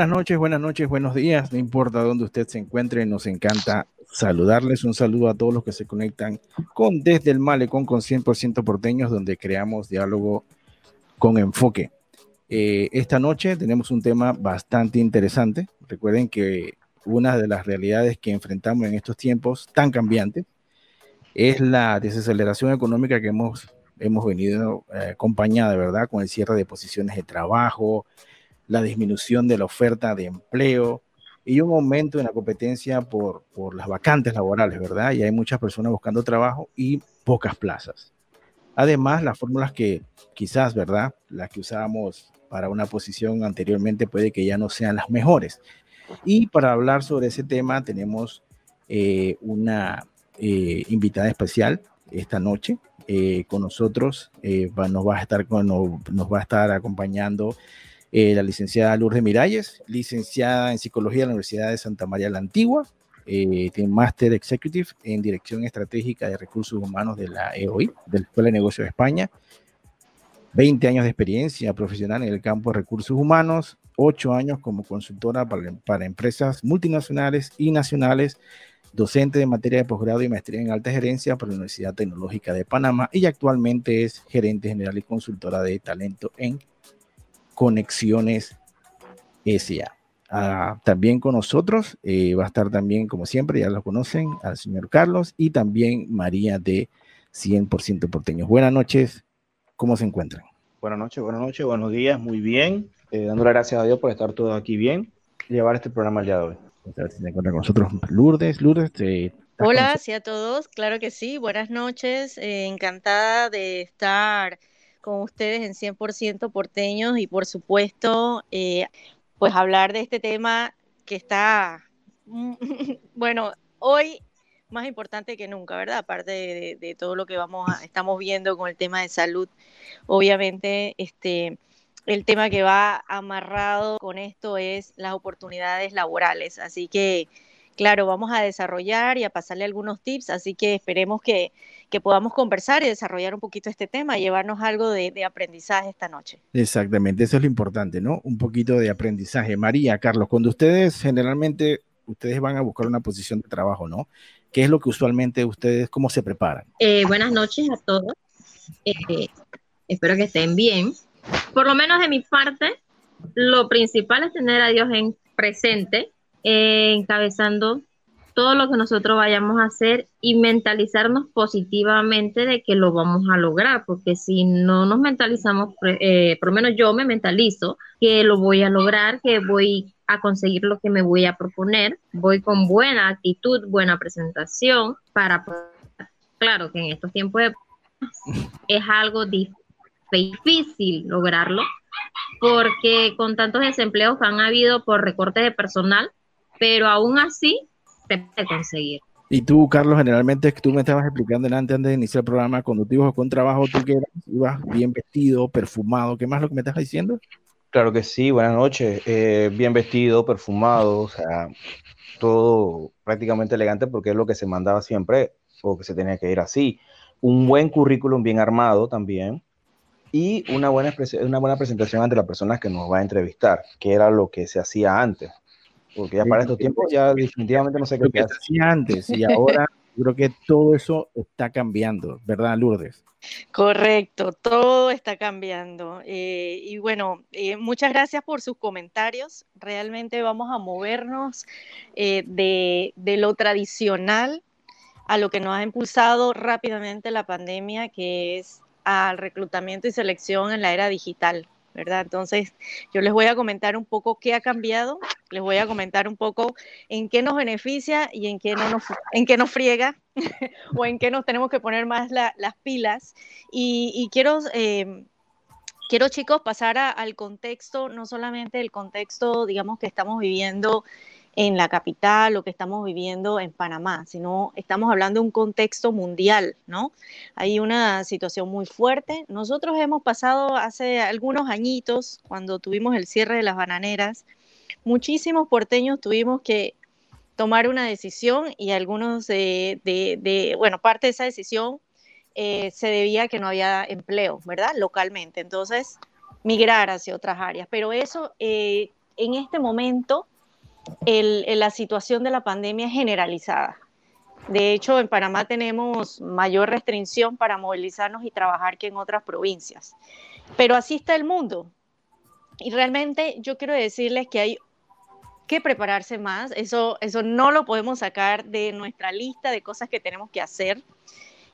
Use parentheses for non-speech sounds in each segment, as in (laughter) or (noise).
Buenas noches, buenas noches, buenos días. No importa dónde usted se encuentre, nos encanta saludarles. Un saludo a todos los que se conectan con Desde el Malecón con 100% porteños, donde creamos diálogo con enfoque. Eh, esta noche tenemos un tema bastante interesante. Recuerden que una de las realidades que enfrentamos en estos tiempos tan cambiantes es la desaceleración económica que hemos, hemos venido eh, acompañada, ¿verdad? Con el cierre de posiciones de trabajo, la disminución de la oferta de empleo y un aumento en la competencia por, por las vacantes laborales, ¿verdad? Y hay muchas personas buscando trabajo y pocas plazas. Además, las fórmulas que quizás, ¿verdad? Las que usábamos para una posición anteriormente puede que ya no sean las mejores. Y para hablar sobre ese tema tenemos eh, una eh, invitada especial esta noche. Eh, con nosotros nos, va a estar, nos va a estar acompañando la licenciada Lourdes Miralles, licenciada en Psicología de la Universidad de Santa María la Antigua, tiene máster executive en Dirección Estratégica de Recursos Humanos de la EOI, de la Escuela de Negocios de España. 20 años de experiencia profesional en el campo de recursos humanos, 8 años como consultora para, para empresas multinacionales y nacionales, docente de materia de posgrado y maestría en alta gerencia para la Universidad Tecnológica de Panamá y actualmente es gerente general y consultora de talento en Conexiones SA. Ah, también con nosotros eh, va a estar también, como siempre, ya lo conocen, al señor Carlos y también María de 100% porteños. Buenas noches, ¿Cómo se encuentran? Buenas noches, buenas noches, buenos días, muy bien. Eh, dándole gracias a Dios por estar todo aquí bien y llevar este programa el día de hoy. A ver si se encuentra con nosotros Lourdes. Lourdes, te, Hola, sí a todos, claro que sí, buenas noches, eh, encantada de estar con ustedes en 100% porteños y por supuesto, eh, pues hablar de este tema que está, (laughs) bueno, hoy más importante que nunca, ¿verdad? Aparte de, todo lo que vamos estamos viendo con el tema de salud, obviamente, este, el tema que va amarrado con esto es las oportunidades laborales. Así que, claro, vamos a desarrollar y a pasarle algunos tips, así que esperemos que, podamos conversar y desarrollar un poquito este tema, llevarnos algo de, de aprendizaje esta noche. Exactamente, eso es lo importante, ¿no? Un poquito de aprendizaje. María, Carlos, cuando ustedes generalmente, ustedes van a buscar una posición de trabajo, ¿no? ¿Qué es lo que usualmente ustedes, cómo se preparan? Eh, buenas noches a todos. Eh, espero que estén bien. Por lo menos de mi parte, lo principal es tener a Dios en presente, eh, encabezando todo lo que nosotros vayamos a hacer y mentalizarnos positivamente de que lo vamos a lograr, porque si no nos mentalizamos, por lo menos yo me mentalizo que lo voy a lograr, que voy a conseguir lo que me voy a proponer, voy con buena actitud, buena presentación para claro que en estos tiempos (laughs) es algo difícil lograrlo porque con tantos desempleos que han habido por recortes de personal, pero aún así se puede conseguir. Y tú, Carlos, generalmente tú me estabas explicando antes, antes de iniciar el programa, cuando tú ibas con trabajo, tú que ibas bien vestido, perfumado, ¿qué más es lo que me estás diciendo? Claro que sí, buenas noches. Eh, bien vestido, perfumado, o sea, todo prácticamente elegante porque es lo que se mandaba siempre o que se tenía que ir así. Un buen currículum bien armado también y una buena, una buena presentación ante las personas que nos va a entrevistar, que era lo que se hacía antes. Porque ya para estos tiempos ya definitivamente no sé qué hacía antes y ahora (laughs) creo que todo eso está cambiando, ¿verdad, Lourdes? Correcto, todo está cambiando. Eh, y bueno, eh, muchas gracias por sus comentarios. Realmente vamos a movernos eh, de, de lo tradicional a lo que nos ha impulsado rápidamente la pandemia, que es al reclutamiento y selección en la era digital. ¿Verdad? Entonces, yo les voy a comentar un poco qué ha cambiado, les voy a comentar un poco en qué nos beneficia y en qué, no nos, en qué nos friega (laughs) o en qué nos tenemos que poner más las pilas. Y, quiero, eh, quiero, chicos, pasar al contexto, no solamente el contexto, digamos, que estamos viviendo en la capital, lo que estamos viviendo en Panamá, sino estamos hablando de un contexto mundial, ¿no? Hay una situación muy fuerte. Nosotros hemos pasado hace algunos añitos, cuando tuvimos el cierre de las bananeras, muchísimos porteños tuvimos que tomar una decisión y algunos de, bueno, parte de esa decisión eh, se debía a que no había empleo, ¿verdad? Localmente. Entonces, migrar hacia otras áreas. Pero eso eh, en este momento la situación de la pandemia generalizada. De hecho, en Panamá tenemos mayor restricción para movilizarnos y trabajar que en otras provincias. Pero así está el mundo. Y realmente yo quiero decirles que hay que prepararse más. Eso, eso no lo podemos sacar de nuestra lista de cosas que tenemos que hacer.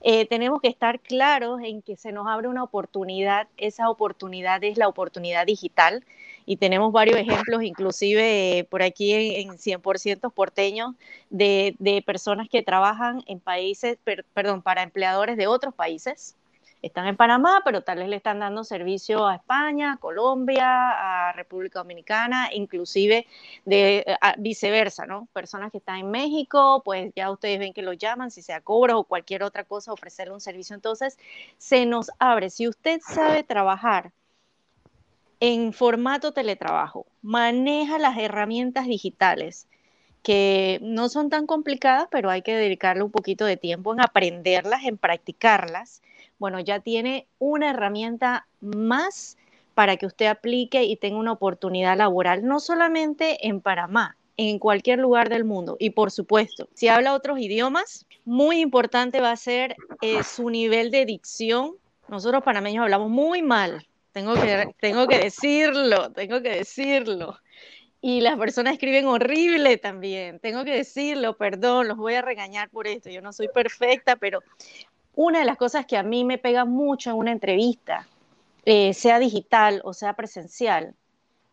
Eh, tenemos que estar claros en que se nos abre una oportunidad. Esa oportunidad es la oportunidad digital y tenemos varios ejemplos, inclusive eh, por aquí en, 100% porteños, de, de, personas que trabajan en países, perdón, para empleadores de otros países. Están en Panamá, pero tal vez le están dando servicio a España, a Colombia, a República Dominicana, inclusive de viceversa, ¿no? Personas que están en México, pues ya ustedes ven que lo llaman, si sea cobro o cualquier otra cosa, ofrecerle un servicio. Entonces, se nos abre. Si usted sabe trabajar en formato teletrabajo, maneja las herramientas digitales que no son tan complicadas, pero hay que dedicarle un poquito de tiempo en aprenderlas, en practicarlas. Bueno, ya tiene una herramienta más para que usted aplique y tenga una oportunidad laboral, no solamente en Panamá, en cualquier lugar del mundo. Y por supuesto, si habla otros idiomas, muy importante va a ser eh, su nivel de dicción. Nosotros panameños hablamos muy mal tengo que, tengo que decirlo, tengo que decirlo. Y las personas escriben horrible también, tengo que decirlo, perdón, los voy a regañar por esto, yo no soy perfecta, pero una de las cosas que a mí me pega mucho en una entrevista, eh, sea digital o sea presencial,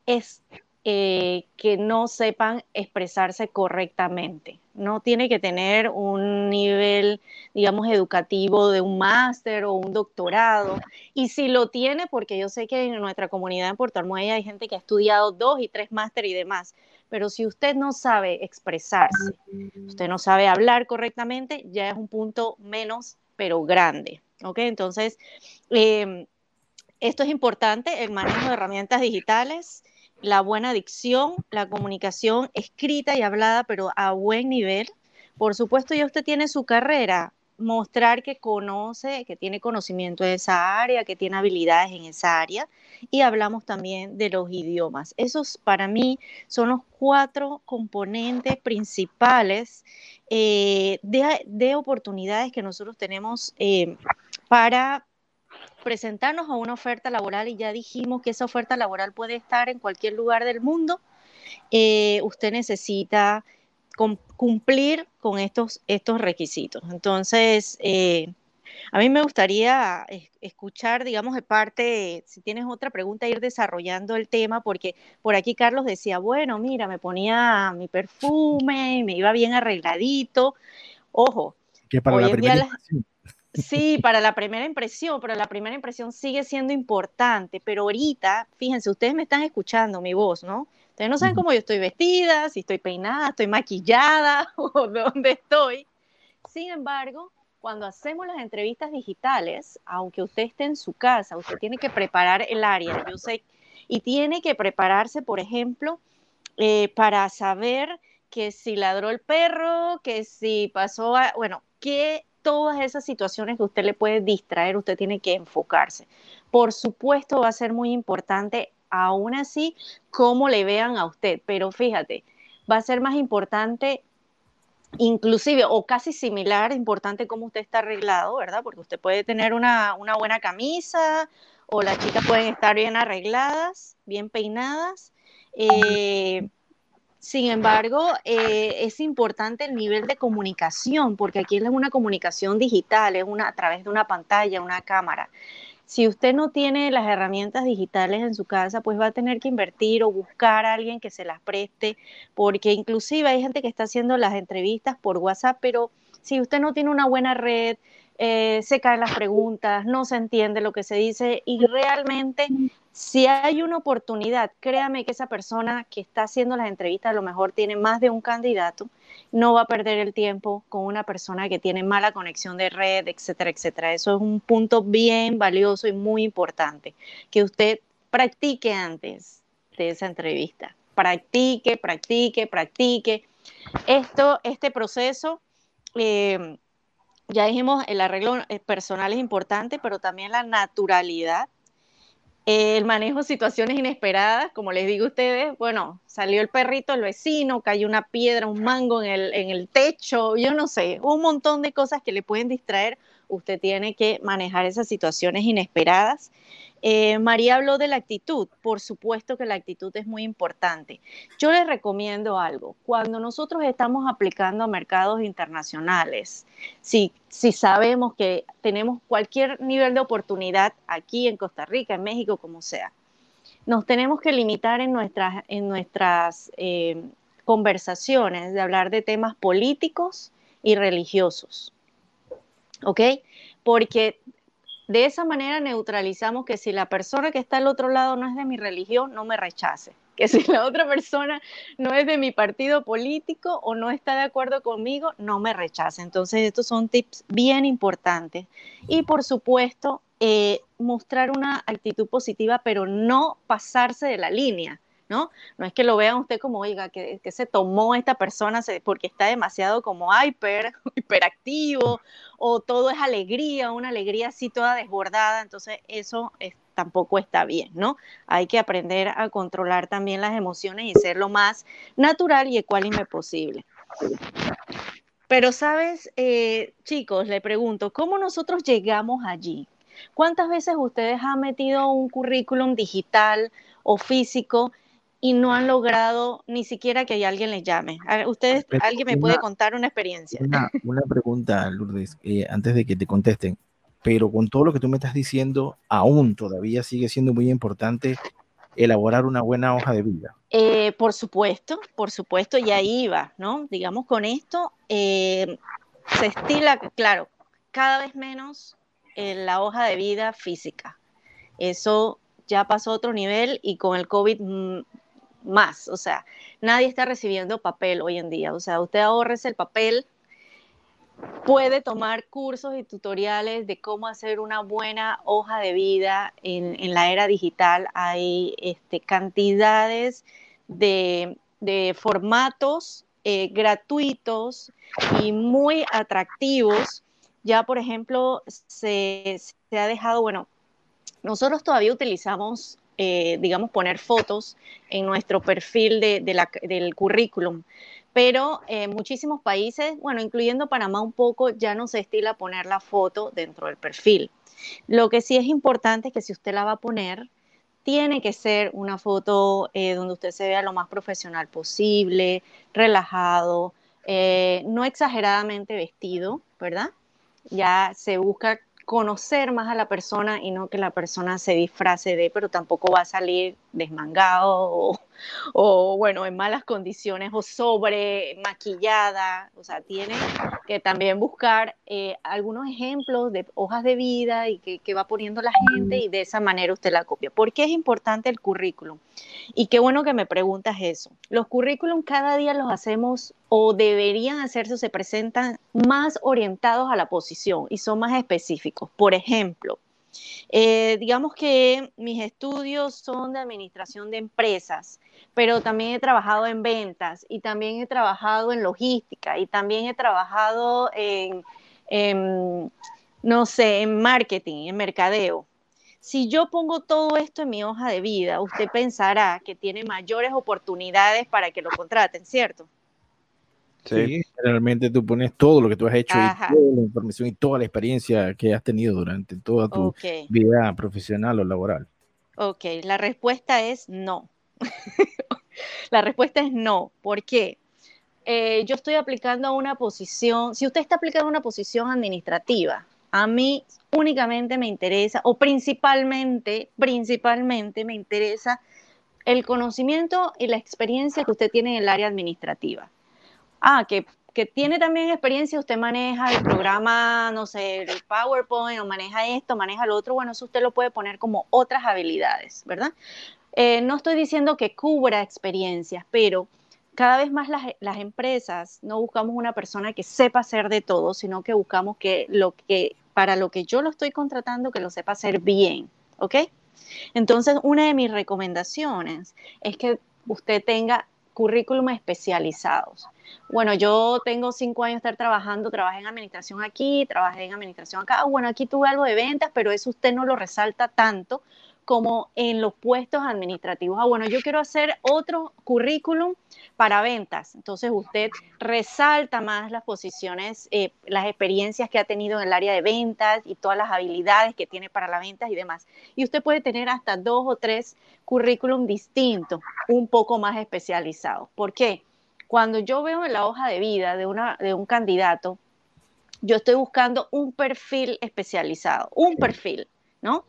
es eh, que no sepan expresarse correctamente. No tiene que tener un nivel, digamos, educativo de un máster o un doctorado. Y si lo tiene, porque yo sé que en nuestra comunidad en Puerto Armuella hay gente que ha estudiado dos y tres máster y demás. Pero si usted no sabe expresarse, usted no sabe hablar correctamente, ya es un punto menos, pero grande. ¿Ok? Entonces, em, esto es importante, el manejo de herramientas digitales la buena dicción, la comunicación escrita y hablada, pero a buen nivel. Por supuesto, ya usted tiene su carrera, mostrar que conoce, que tiene conocimiento de esa área, que tiene habilidades en esa área. Y hablamos también de los idiomas. Esos para mí son los cuatro componentes principales eh, de, oportunidades que nosotros tenemos eh, para presentarnos a una oferta laboral y ya dijimos que esa oferta laboral puede estar en cualquier lugar del mundo, eh, usted necesita cumplir con estos, estos requisitos. Entonces, eh, a mí me gustaría escuchar, digamos, de parte, si tienes otra pregunta, ir desarrollando el tema, porque por aquí Carlos decía, bueno, mira, me ponía mi perfume, me iba bien arregladito. Ojo, que para la primera Sí, para la primera impresión, pero la primera impresión sigue siendo importante, pero ahorita, fíjense, ustedes me están escuchando mi voz, ¿no? Ustedes no saben cómo yo estoy vestida, si estoy peinada, estoy maquillada (laughs) o dónde estoy. Sin embargo, cuando hacemos las entrevistas digitales, aunque usted esté en su casa, usted tiene que preparar el área, yo sé, y tiene que prepararse, por ejemplo, eh, para saber que si ladró el perro, que si pasó, a, bueno, qué todas esas situaciones que usted le puede distraer, usted tiene que enfocarse. Por supuesto, va a ser muy importante, aún así, cómo le vean a usted, pero fíjate, va a ser más importante inclusive o casi similar, importante cómo usted está arreglado, ¿verdad? Porque usted puede tener una, buena camisa o las chicas pueden estar bien arregladas, bien peinadas. Eh, sin embargo, eh, es importante el nivel de comunicación, porque aquí es una comunicación digital, es una a través de una pantalla, una cámara. Si usted no tiene las herramientas digitales en su casa, pues va a tener que invertir o buscar a alguien que se las preste, porque inclusive hay gente que está haciendo las entrevistas por WhatsApp, pero si usted no tiene una buena red, eh, se caen las preguntas, no se entiende lo que se dice y realmente si hay una oportunidad, créame que esa persona que está haciendo las entrevistas a lo mejor tiene más de un candidato, no va a perder el tiempo con una persona que tiene mala conexión de red, etcétera, etcétera. Eso es un punto bien valioso y muy importante, que usted practique antes de esa entrevista. Practique, practique, practique. Esto, este proceso, eh, ya dijimos, el arreglo eh, personal es importante, pero también la naturalidad el manejo de situaciones inesperadas, como les digo a ustedes, bueno, salió el perrito del vecino, cayó una piedra, un mango en el, en el techo, yo no sé, un montón de cosas que le pueden distraer. Usted tiene que manejar esas situaciones inesperadas eh, María habló de la actitud. Por supuesto que la actitud es muy importante. Yo les recomiendo algo. Cuando nosotros estamos aplicando a mercados internacionales, si, si sabemos que tenemos cualquier nivel de oportunidad aquí en Costa Rica, en México, como sea, nos tenemos que limitar en nuestras, en nuestras eh, conversaciones de hablar de temas políticos y religiosos. ¿Ok? Porque de esa manera neutralizamos que si la persona que está al otro lado no es de mi religión, no me rechace. Que si la otra persona no es de mi partido político o no está de acuerdo conmigo, no me rechace. Entonces, estos son tips bien importantes. Y por supuesto, eh, mostrar una actitud positiva, pero no pasarse de la línea. ¿No? No es que lo vean usted como, oiga, que, se tomó esta persona porque está demasiado como hyper, (laughs) hiperactivo, o todo es alegría, una alegría así toda desbordada, entonces eso tampoco está bien, ¿no? Hay que aprender a controlar también las emociones y ser lo más natural y ecuánime posible. Pero, ¿sabes, eh, chicos? Le pregunto, ¿cómo nosotros llegamos allí? ¿Cuántas veces ustedes han metido un currículum digital o físico y no han logrado ni siquiera que alguien les llame. ¿Ustedes, alguien me puede contar una experiencia? Una, pregunta, Lourdes, eh, antes de que te contesten, pero con todo lo que tú me estás diciendo, aún todavía sigue siendo muy importante elaborar una buena hoja de vida. Eh, por supuesto, por supuesto, y ahí va, ¿no? Digamos, con esto eh, se estila, claro, cada vez menos la hoja de vida física. Eso ya pasó a otro nivel y con el COVID mm, más. O sea, nadie está recibiendo papel hoy en día. O sea, usted ahorres el papel, puede tomar cursos y tutoriales de cómo hacer una buena hoja de vida en, la era digital. Hay este, cantidades de, formatos eh, gratuitos y muy atractivos. Ya, por ejemplo, se, se ha dejado, bueno, nosotros todavía utilizamos eh, digamos, poner fotos en nuestro perfil de, del currículum. Pero en muchísimos países, bueno, incluyendo Panamá un poco, ya no se estila poner la foto dentro del perfil. Lo que sí es importante es que si usted la va a poner, tiene que ser una foto eh, donde usted se vea lo más profesional posible, relajado, eh, no exageradamente vestido, ¿verdad? Ya se busca conocer más a la persona y no que la persona se disfrace de, pero tampoco va a salir desmangado o, bueno, en malas condiciones o sobre maquillada. O sea, tiene que también buscar eh, algunos ejemplos de hojas de vida y que, va poniendo la gente y de esa manera usted la copia. ¿Por qué es importante el currículum? Y qué bueno que me preguntas eso. Los currículum cada día los hacemos o deberían hacerse o se presentan más orientados a la posición y son más específicos. Por ejemplo, eh, digamos que mis estudios son de administración de empresas, pero también he trabajado en ventas y también he trabajado en logística y también he trabajado en, no sé, en marketing, en mercadeo. Si yo pongo todo esto en mi hoja de vida, usted pensará que tiene mayores oportunidades para que lo contraten, ¿cierto? Sí. realmente tú pones todo lo que tú has hecho y toda la información y toda la experiencia que has tenido durante toda tu vida profesional o laboral. Ok, la respuesta es no. (laughs) la respuesta es no. ¿Por qué? Eh, yo estoy aplicando a una posición, si usted está aplicando a una posición administrativa, a mí únicamente me interesa, o principalmente, principalmente me interesa el conocimiento y la experiencia que usted tiene en el área administrativa ah, que, tiene también experiencia, usted maneja el programa, no sé, el PowerPoint, o maneja esto, maneja lo otro, bueno, eso usted lo puede poner como otras habilidades, ¿verdad? Eh, no estoy diciendo que cubra experiencias, pero cada vez más las, las, empresas no buscamos una persona que sepa hacer de todo, sino que buscamos que lo que para lo que yo lo estoy contratando que lo sepa hacer bien, ¿ok? Entonces, una de mis recomendaciones es que usted tenga currículum especializados. Bueno, yo tengo cinco años de estar trabajando, trabajé en administración aquí, trabajé en administración acá. Bueno, aquí tuve algo de ventas, pero eso usted no lo resalta tanto como en los puestos administrativos. Ah, bueno, yo quiero hacer otro currículum para ventas. Entonces usted resalta más las posiciones, eh, las experiencias que ha tenido en el área de ventas y todas las habilidades que tiene para las ventas y demás. Y usted puede tener hasta dos o tres currículum distintos, un poco más especializados. ¿Por qué? Cuando yo veo en la hoja de vida de, una, de un candidato, yo estoy buscando un perfil especializado, un perfil, ¿no?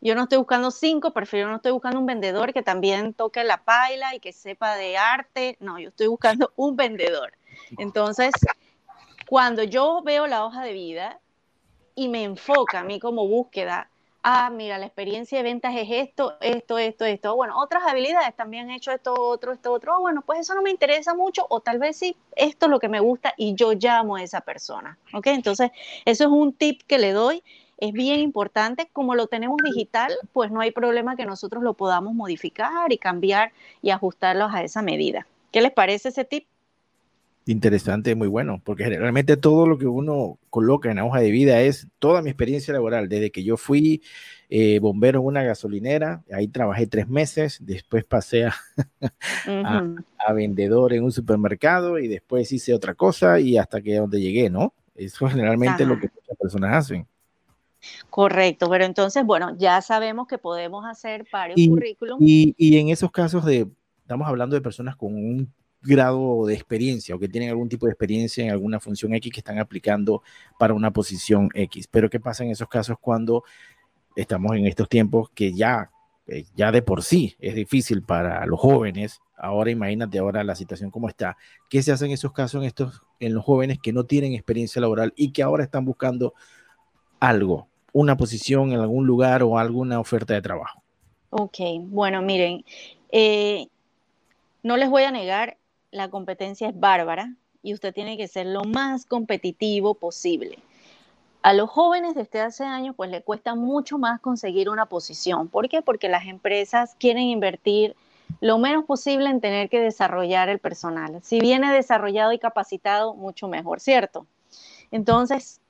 Yo no estoy buscando cinco perfiles, yo no estoy buscando un vendedor que también toque la paila y que sepa de arte, no, yo estoy buscando (laughs) un vendedor. Entonces, cuando yo veo la hoja de vida y me enfoca a mí como búsqueda, ah, mira, la experiencia de ventas es esto, esto, esto, esto, bueno, otras habilidades también he hecho esto, otro, esto, otro, ah, bueno, pues eso no me interesa mucho o tal vez sí, esto es lo que me gusta y yo llamo a esa persona, ¿ok? Entonces, eso es un tip que le doy es bien importante. Como lo tenemos digital, pues no hay problema que nosotros lo podamos modificar y cambiar y ajustarlos a esa medida. ¿Qué les parece ese tip? Interesante, muy bueno, porque generalmente todo lo que uno coloca en la hoja de vida es toda mi experiencia laboral, desde que yo fui eh, bombero en una gasolinera, ahí trabajé tres meses, después pasé a, (laughs) a, vendedor en un supermercado y después hice otra cosa y hasta que donde llegué, ¿no? Eso generalmente es lo que muchas personas hacen. Correcto, pero entonces, bueno, ya sabemos que podemos hacer varios currículums. Y, y, en esos casos de, estamos hablando de personas con un grado de experiencia o que tienen algún tipo de experiencia en alguna función X que están aplicando para una posición X. Pero ¿qué pasa en esos casos cuando estamos en estos tiempos que ya, eh, ya de por sí es difícil para los jóvenes? Ahora imagínate ahora la situación como está. ¿Qué se hace en esos casos en, estos, en los jóvenes que no tienen experiencia laboral y que ahora están buscando algo, una posición en algún lugar o alguna oferta de trabajo. Ok, bueno, miren, eh, no les voy a negar, la competencia es bárbara y usted tiene que ser lo más competitivo posible. A los jóvenes desde hace años, pues le cuesta mucho más conseguir una posición. ¿Por qué? Porque las empresas quieren invertir lo menos posible en tener que desarrollar el personal. Si viene desarrollado y capacitado, mucho mejor, ¿cierto? Entonces,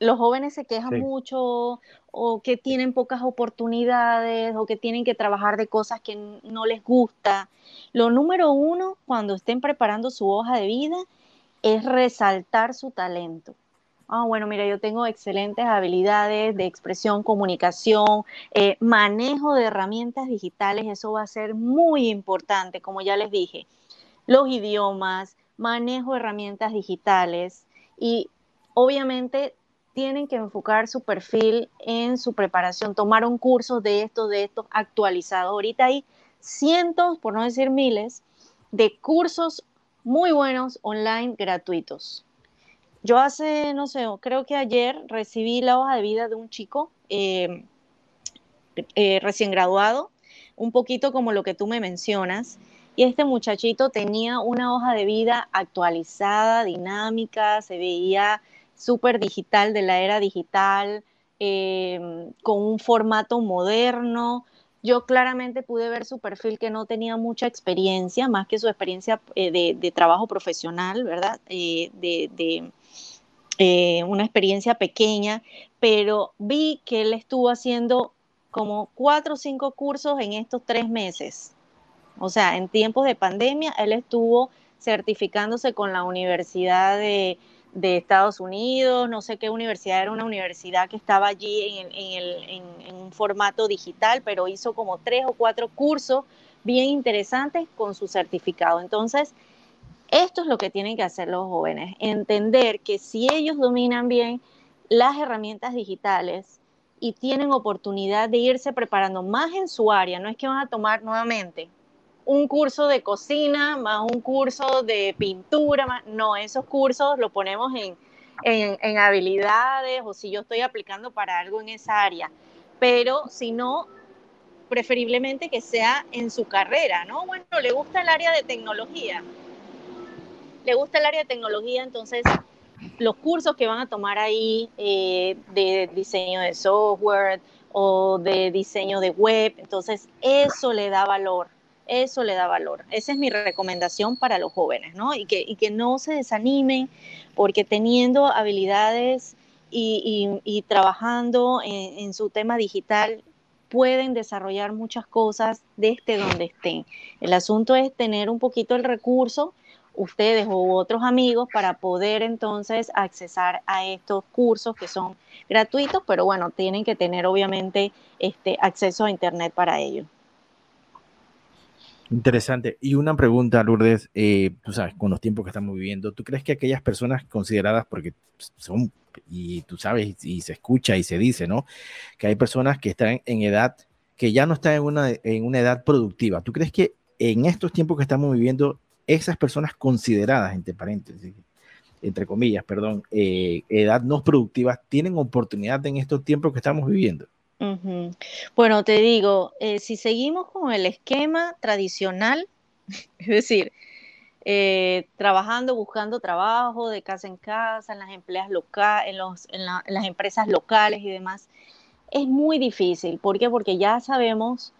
los jóvenes se quejan mucho o que tienen pocas oportunidades o que tienen que trabajar de cosas que no les gusta. Lo número uno, cuando estén preparando su hoja de vida, es resaltar su talento. Ah, bueno, mira, yo tengo excelentes habilidades de expresión, comunicación, eh, manejo de herramientas digitales, eso va a ser muy importante, como ya les dije. Los idiomas, manejo de herramientas digitales y obviamente tienen que enfocar su perfil en su preparación. Tomaron cursos de estos, de estos actualizados. Ahorita hay cientos, por no decir miles, de cursos muy buenos online gratuitos. Yo hace, no sé, creo que ayer recibí la hoja de vida de un chico eh, eh, recién graduado, un poquito como lo que tú me mencionas. Y este muchachito tenía una hoja de vida actualizada, dinámica, se veía súper digital de la era digital, em, con un formato moderno. Yo claramente pude ver su perfil que no tenía mucha experiencia, más que su experiencia eh, de, trabajo profesional, ¿verdad? Eh, de, eh, una experiencia pequeña, pero vi que él estuvo haciendo como cuatro o cinco cursos en estos tres meses. O sea, en tiempos de pandemia, él estuvo certificándose con la Universidad de, de Estados Unidos, no sé qué universidad era una universidad que estaba allí en, un formato digital, pero hizo como tres o cuatro cursos bien interesantes con su certificado. Entonces, esto es lo que tienen que hacer los jóvenes, entender que si ellos dominan bien las herramientas digitales y tienen oportunidad de irse preparando más en su área, no es que van a tomar nuevamente un curso de cocina, más un curso de pintura, no, esos cursos los ponemos en, en, habilidades o si yo estoy aplicando para algo en esa área, pero si no, preferiblemente que sea en su carrera, ¿no? Bueno, le gusta el área de tecnología, le gusta el área de tecnología, entonces los cursos que van a tomar ahí eh, de diseño de software o de diseño de web, entonces eso le da valor eso le da valor. Esa es mi recomendación para los jóvenes, ¿no? Y que, que no se desanimen porque teniendo habilidades y, trabajando en, su tema digital, pueden desarrollar muchas cosas desde donde estén. El asunto es tener un poquito el recurso, ustedes u otros amigos, para poder entonces accesar a estos cursos que son gratuitos, pero bueno, tienen que tener obviamente este acceso a Internet para ello. Interesante. Y una pregunta, Lourdes, eh, tú sabes, con los tiempos que estamos viviendo, ¿tú crees que aquellas personas consideradas, porque son, y tú sabes, y, se escucha y se dice, ¿no? Que hay personas que están en edad, que ya no están en una, en una edad productiva. ¿Tú crees que en estos tiempos que estamos viviendo, esas personas consideradas, entre paréntesis, entre comillas, perdón, eh, edad no productiva, tienen oportunidad en estos tiempos que estamos viviendo? Bueno, te digo, eh, si seguimos con el esquema tradicional, (laughs) es decir, eh, trabajando, buscando trabajo de casa en casa, en las empleas locales, en, las empresas locales y demás, es muy difícil. ¿Por qué? Porque ya sabemos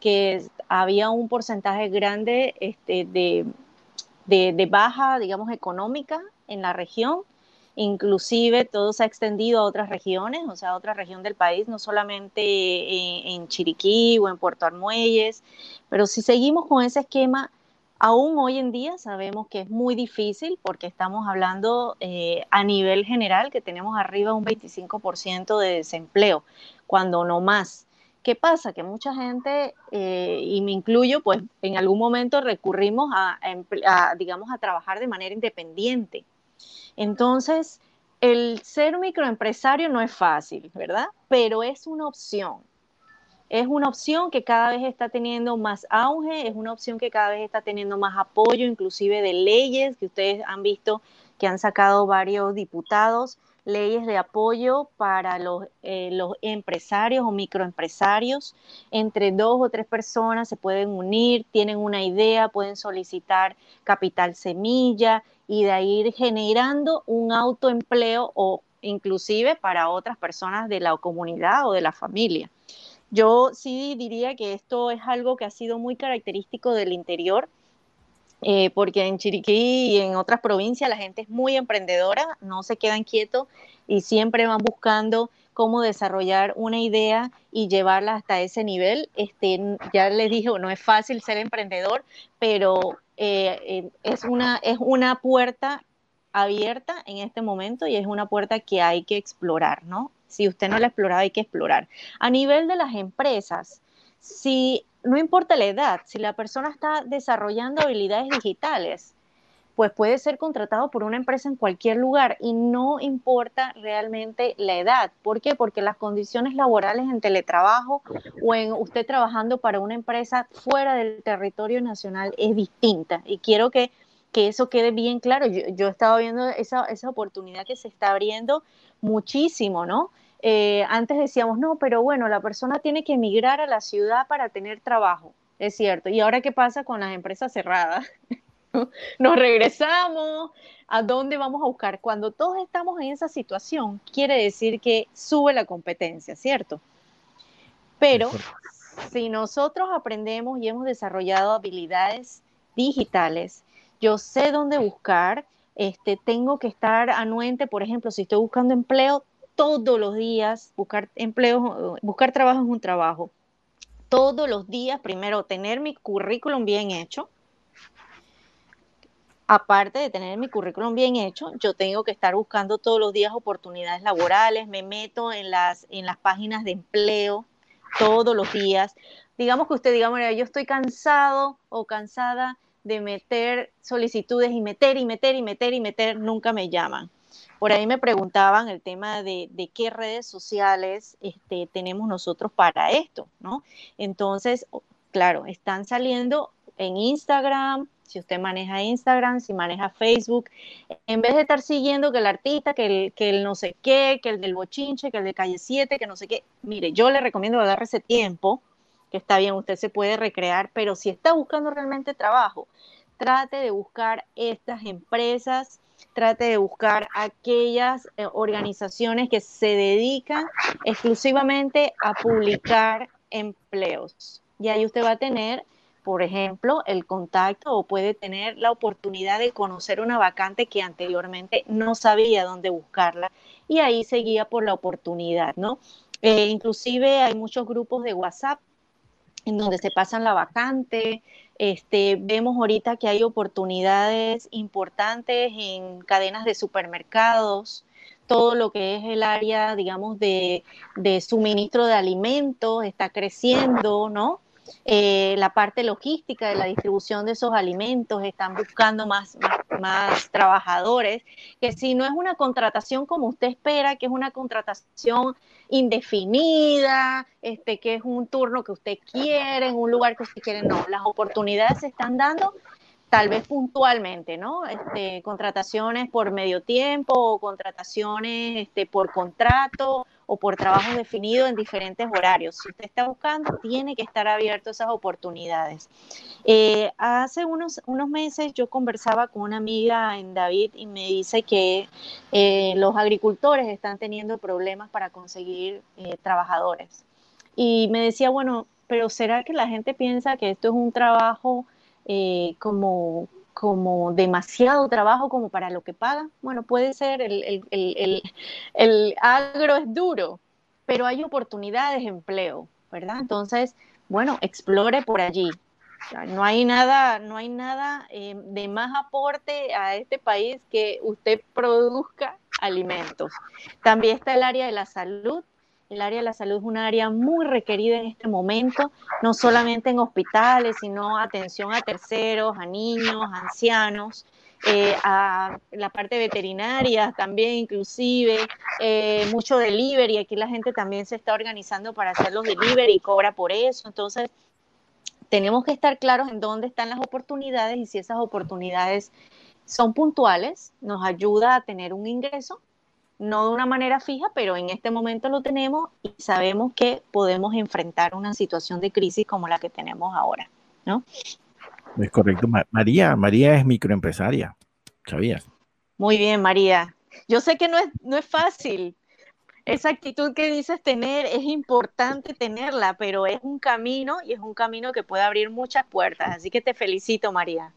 que había un porcentaje grande este, de baja, digamos, económica en la región Inclusive todo se ha extendido a otras regiones, o sea, a otra región del país, no solamente en, Chiriquí o en Puerto Armuelles, pero si seguimos con ese esquema, aún hoy en día sabemos que es muy difícil porque estamos hablando eh, a nivel general que tenemos arriba un 25% de desempleo, cuando no más. ¿Qué pasa? Que mucha gente, eh, y me incluyo, pues en algún momento recurrimos a, digamos, a trabajar de manera independiente. Entonces, el ser microempresario no es fácil, ¿verdad? Pero es una opción. Es una opción que cada vez está teniendo más auge, es una opción que cada vez está teniendo más apoyo, inclusive de leyes que ustedes han visto que han sacado varios diputados, leyes de apoyo para los, eh, los empresarios o microempresarios. Entre dos o tres personas se pueden unir, tienen una idea, pueden solicitar capital semilla y de ir generando un autoempleo o inclusive para otras personas de la comunidad o de la familia. Yo sí diría que esto es algo que ha sido muy característico del interior, eh, porque en Chiriquí y en otras provincias la gente es muy emprendedora, no se quedan quietos y siempre van buscando cómo desarrollar una idea y llevarla hasta ese nivel. Este, ya les dije, no es fácil ser emprendedor, pero eh, eh, es, una, es una puerta abierta en este momento y es una puerta que hay que explorar, ¿no? Si usted no la ha explorado, hay que explorar. A nivel de las empresas, si no importa la edad, si la persona está desarrollando habilidades digitales, pues puede ser contratado por una empresa en cualquier lugar y no importa realmente la edad. ¿Por qué? Porque las condiciones laborales en teletrabajo o en usted trabajando para una empresa fuera del territorio nacional es distinta. Y quiero que, eso quede bien claro. Yo, yo he estado viendo esa, esa oportunidad que se está abriendo muchísimo, ¿no? Eh, antes decíamos, no, pero bueno, la persona tiene que emigrar a la ciudad para tener trabajo. Es cierto. ¿Y ahora qué pasa con las empresas cerradas? (laughs) nos regresamos, ¿a dónde vamos a buscar? Cuando todos estamos en esa situación, quiere decir que sube la competencia, ¿cierto? Pero si nosotros aprendemos y hemos desarrollado habilidades digitales, yo sé dónde buscar, este, tengo que estar anuente, por ejemplo, si estoy buscando empleo todos los días, buscar empleo, buscar trabajo es un trabajo. Todos los días, primero, tener mi currículum bien hecho, aparte de tener mi currículum bien hecho, yo tengo que estar buscando todos los días oportunidades laborales, me meto en las, en las páginas de empleo todos los días. Digamos que usted diga, bueno, yo estoy cansado o cansada de meter solicitudes y meter y meter y meter y meter, nunca me llaman. Por ahí me preguntaban el tema de, de qué redes sociales este, tenemos nosotros para esto, ¿no? Entonces, claro, están saliendo en Instagram, si usted maneja Instagram, si maneja Facebook, en vez de estar siguiendo que el artista, que el, que el no sé qué, que el del bochinche, que el de calle 7, que no sé qué, mire, yo le recomiendo agarrar ese tiempo, que está bien, usted se puede recrear, pero si está buscando realmente trabajo, trate de buscar estas empresas, trate de buscar aquellas eh, organizaciones que se dedican exclusivamente a publicar empleos. Y ahí usted va a tener por ejemplo, el contacto o puede tener la oportunidad de conocer una vacante que anteriormente no sabía dónde buscarla y ahí seguía por la oportunidad, ¿no? Eh, inclusive hay muchos grupos de WhatsApp en donde se pasan la vacante. Este, vemos ahorita que hay oportunidades importantes en cadenas de supermercados, todo lo que es el área, digamos, de, de suministro de alimentos está creciendo, ¿no? Eh, la parte logística de la distribución de esos alimentos, están buscando más, más, trabajadores, que si no es una contratación como usted espera, que es una contratación indefinida, este, que es un turno que usted quiere, en un lugar que usted quiere, no, las oportunidades se están dando tal vez puntualmente, ¿no? Este, contrataciones por medio tiempo o contrataciones este, por contrato o por trabajo definido en diferentes horarios. Si usted está buscando, tiene que estar abierto a esas oportunidades. Eh, hace unos, unos meses yo conversaba con una amiga en David y me dice que eh, los agricultores están teniendo problemas para conseguir eh, trabajadores. Y me decía, bueno, pero ¿será que la gente piensa que esto es un trabajo como, como demasiado trabajo como para lo que paga. Bueno, puede ser, el, el, agro es duro, pero hay oportunidades de empleo, ¿verdad? Entonces, bueno, explore por allí. no hay nada, no hay nada eh, de más aporte a este país que usted produzca alimentos. También está el área de la salud. El área de la salud es un área muy requerida en este momento, no solamente en hospitales, sino atención a terceros, a niños, ancianos. Eh, a la parte veterinaria también inclusive, eh, mucho delivery, aquí la gente también se está organizando para hacer los delivery y cobra por eso, entonces tenemos que estar claros en dónde están las oportunidades y si esas oportunidades son puntuales, nos ayuda a tener un ingreso no de una manera fija, pero en este momento lo tenemos y sabemos que podemos enfrentar una situación de crisis como la que tenemos ahora, ¿no? Es correcto. María, María es microempresaria, ¿sabías? Muy bien, María. Yo sé que no es, no es fácil. Esa actitud que dices tener es importante tenerla, pero es un camino y es un camino que puede abrir muchas puertas. Así que te felicito, María.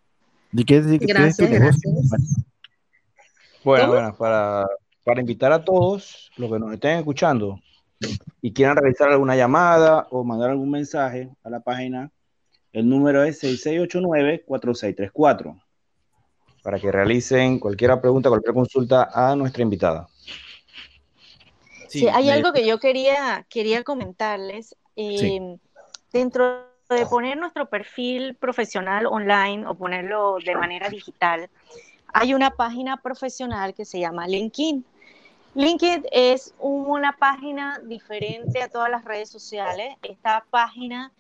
¿De qué, gracias, gracias. Bueno, bueno, para para invitar a todos los que nos estén escuchando y quieran realizar alguna llamada o mandar algún mensaje a la página, el número es 6689-4634 para que realicen cualquier pregunta, cualquier consulta a nuestra invitada. Sí, hay algo que yo quería, quería comentarles. Eh, dentro de poner nuestro perfil profesional online o ponerlo de manera digital, hay una página profesional que se llama LinkedIn. LinkedIn es una página diferente a todas las redes sociales. Esta página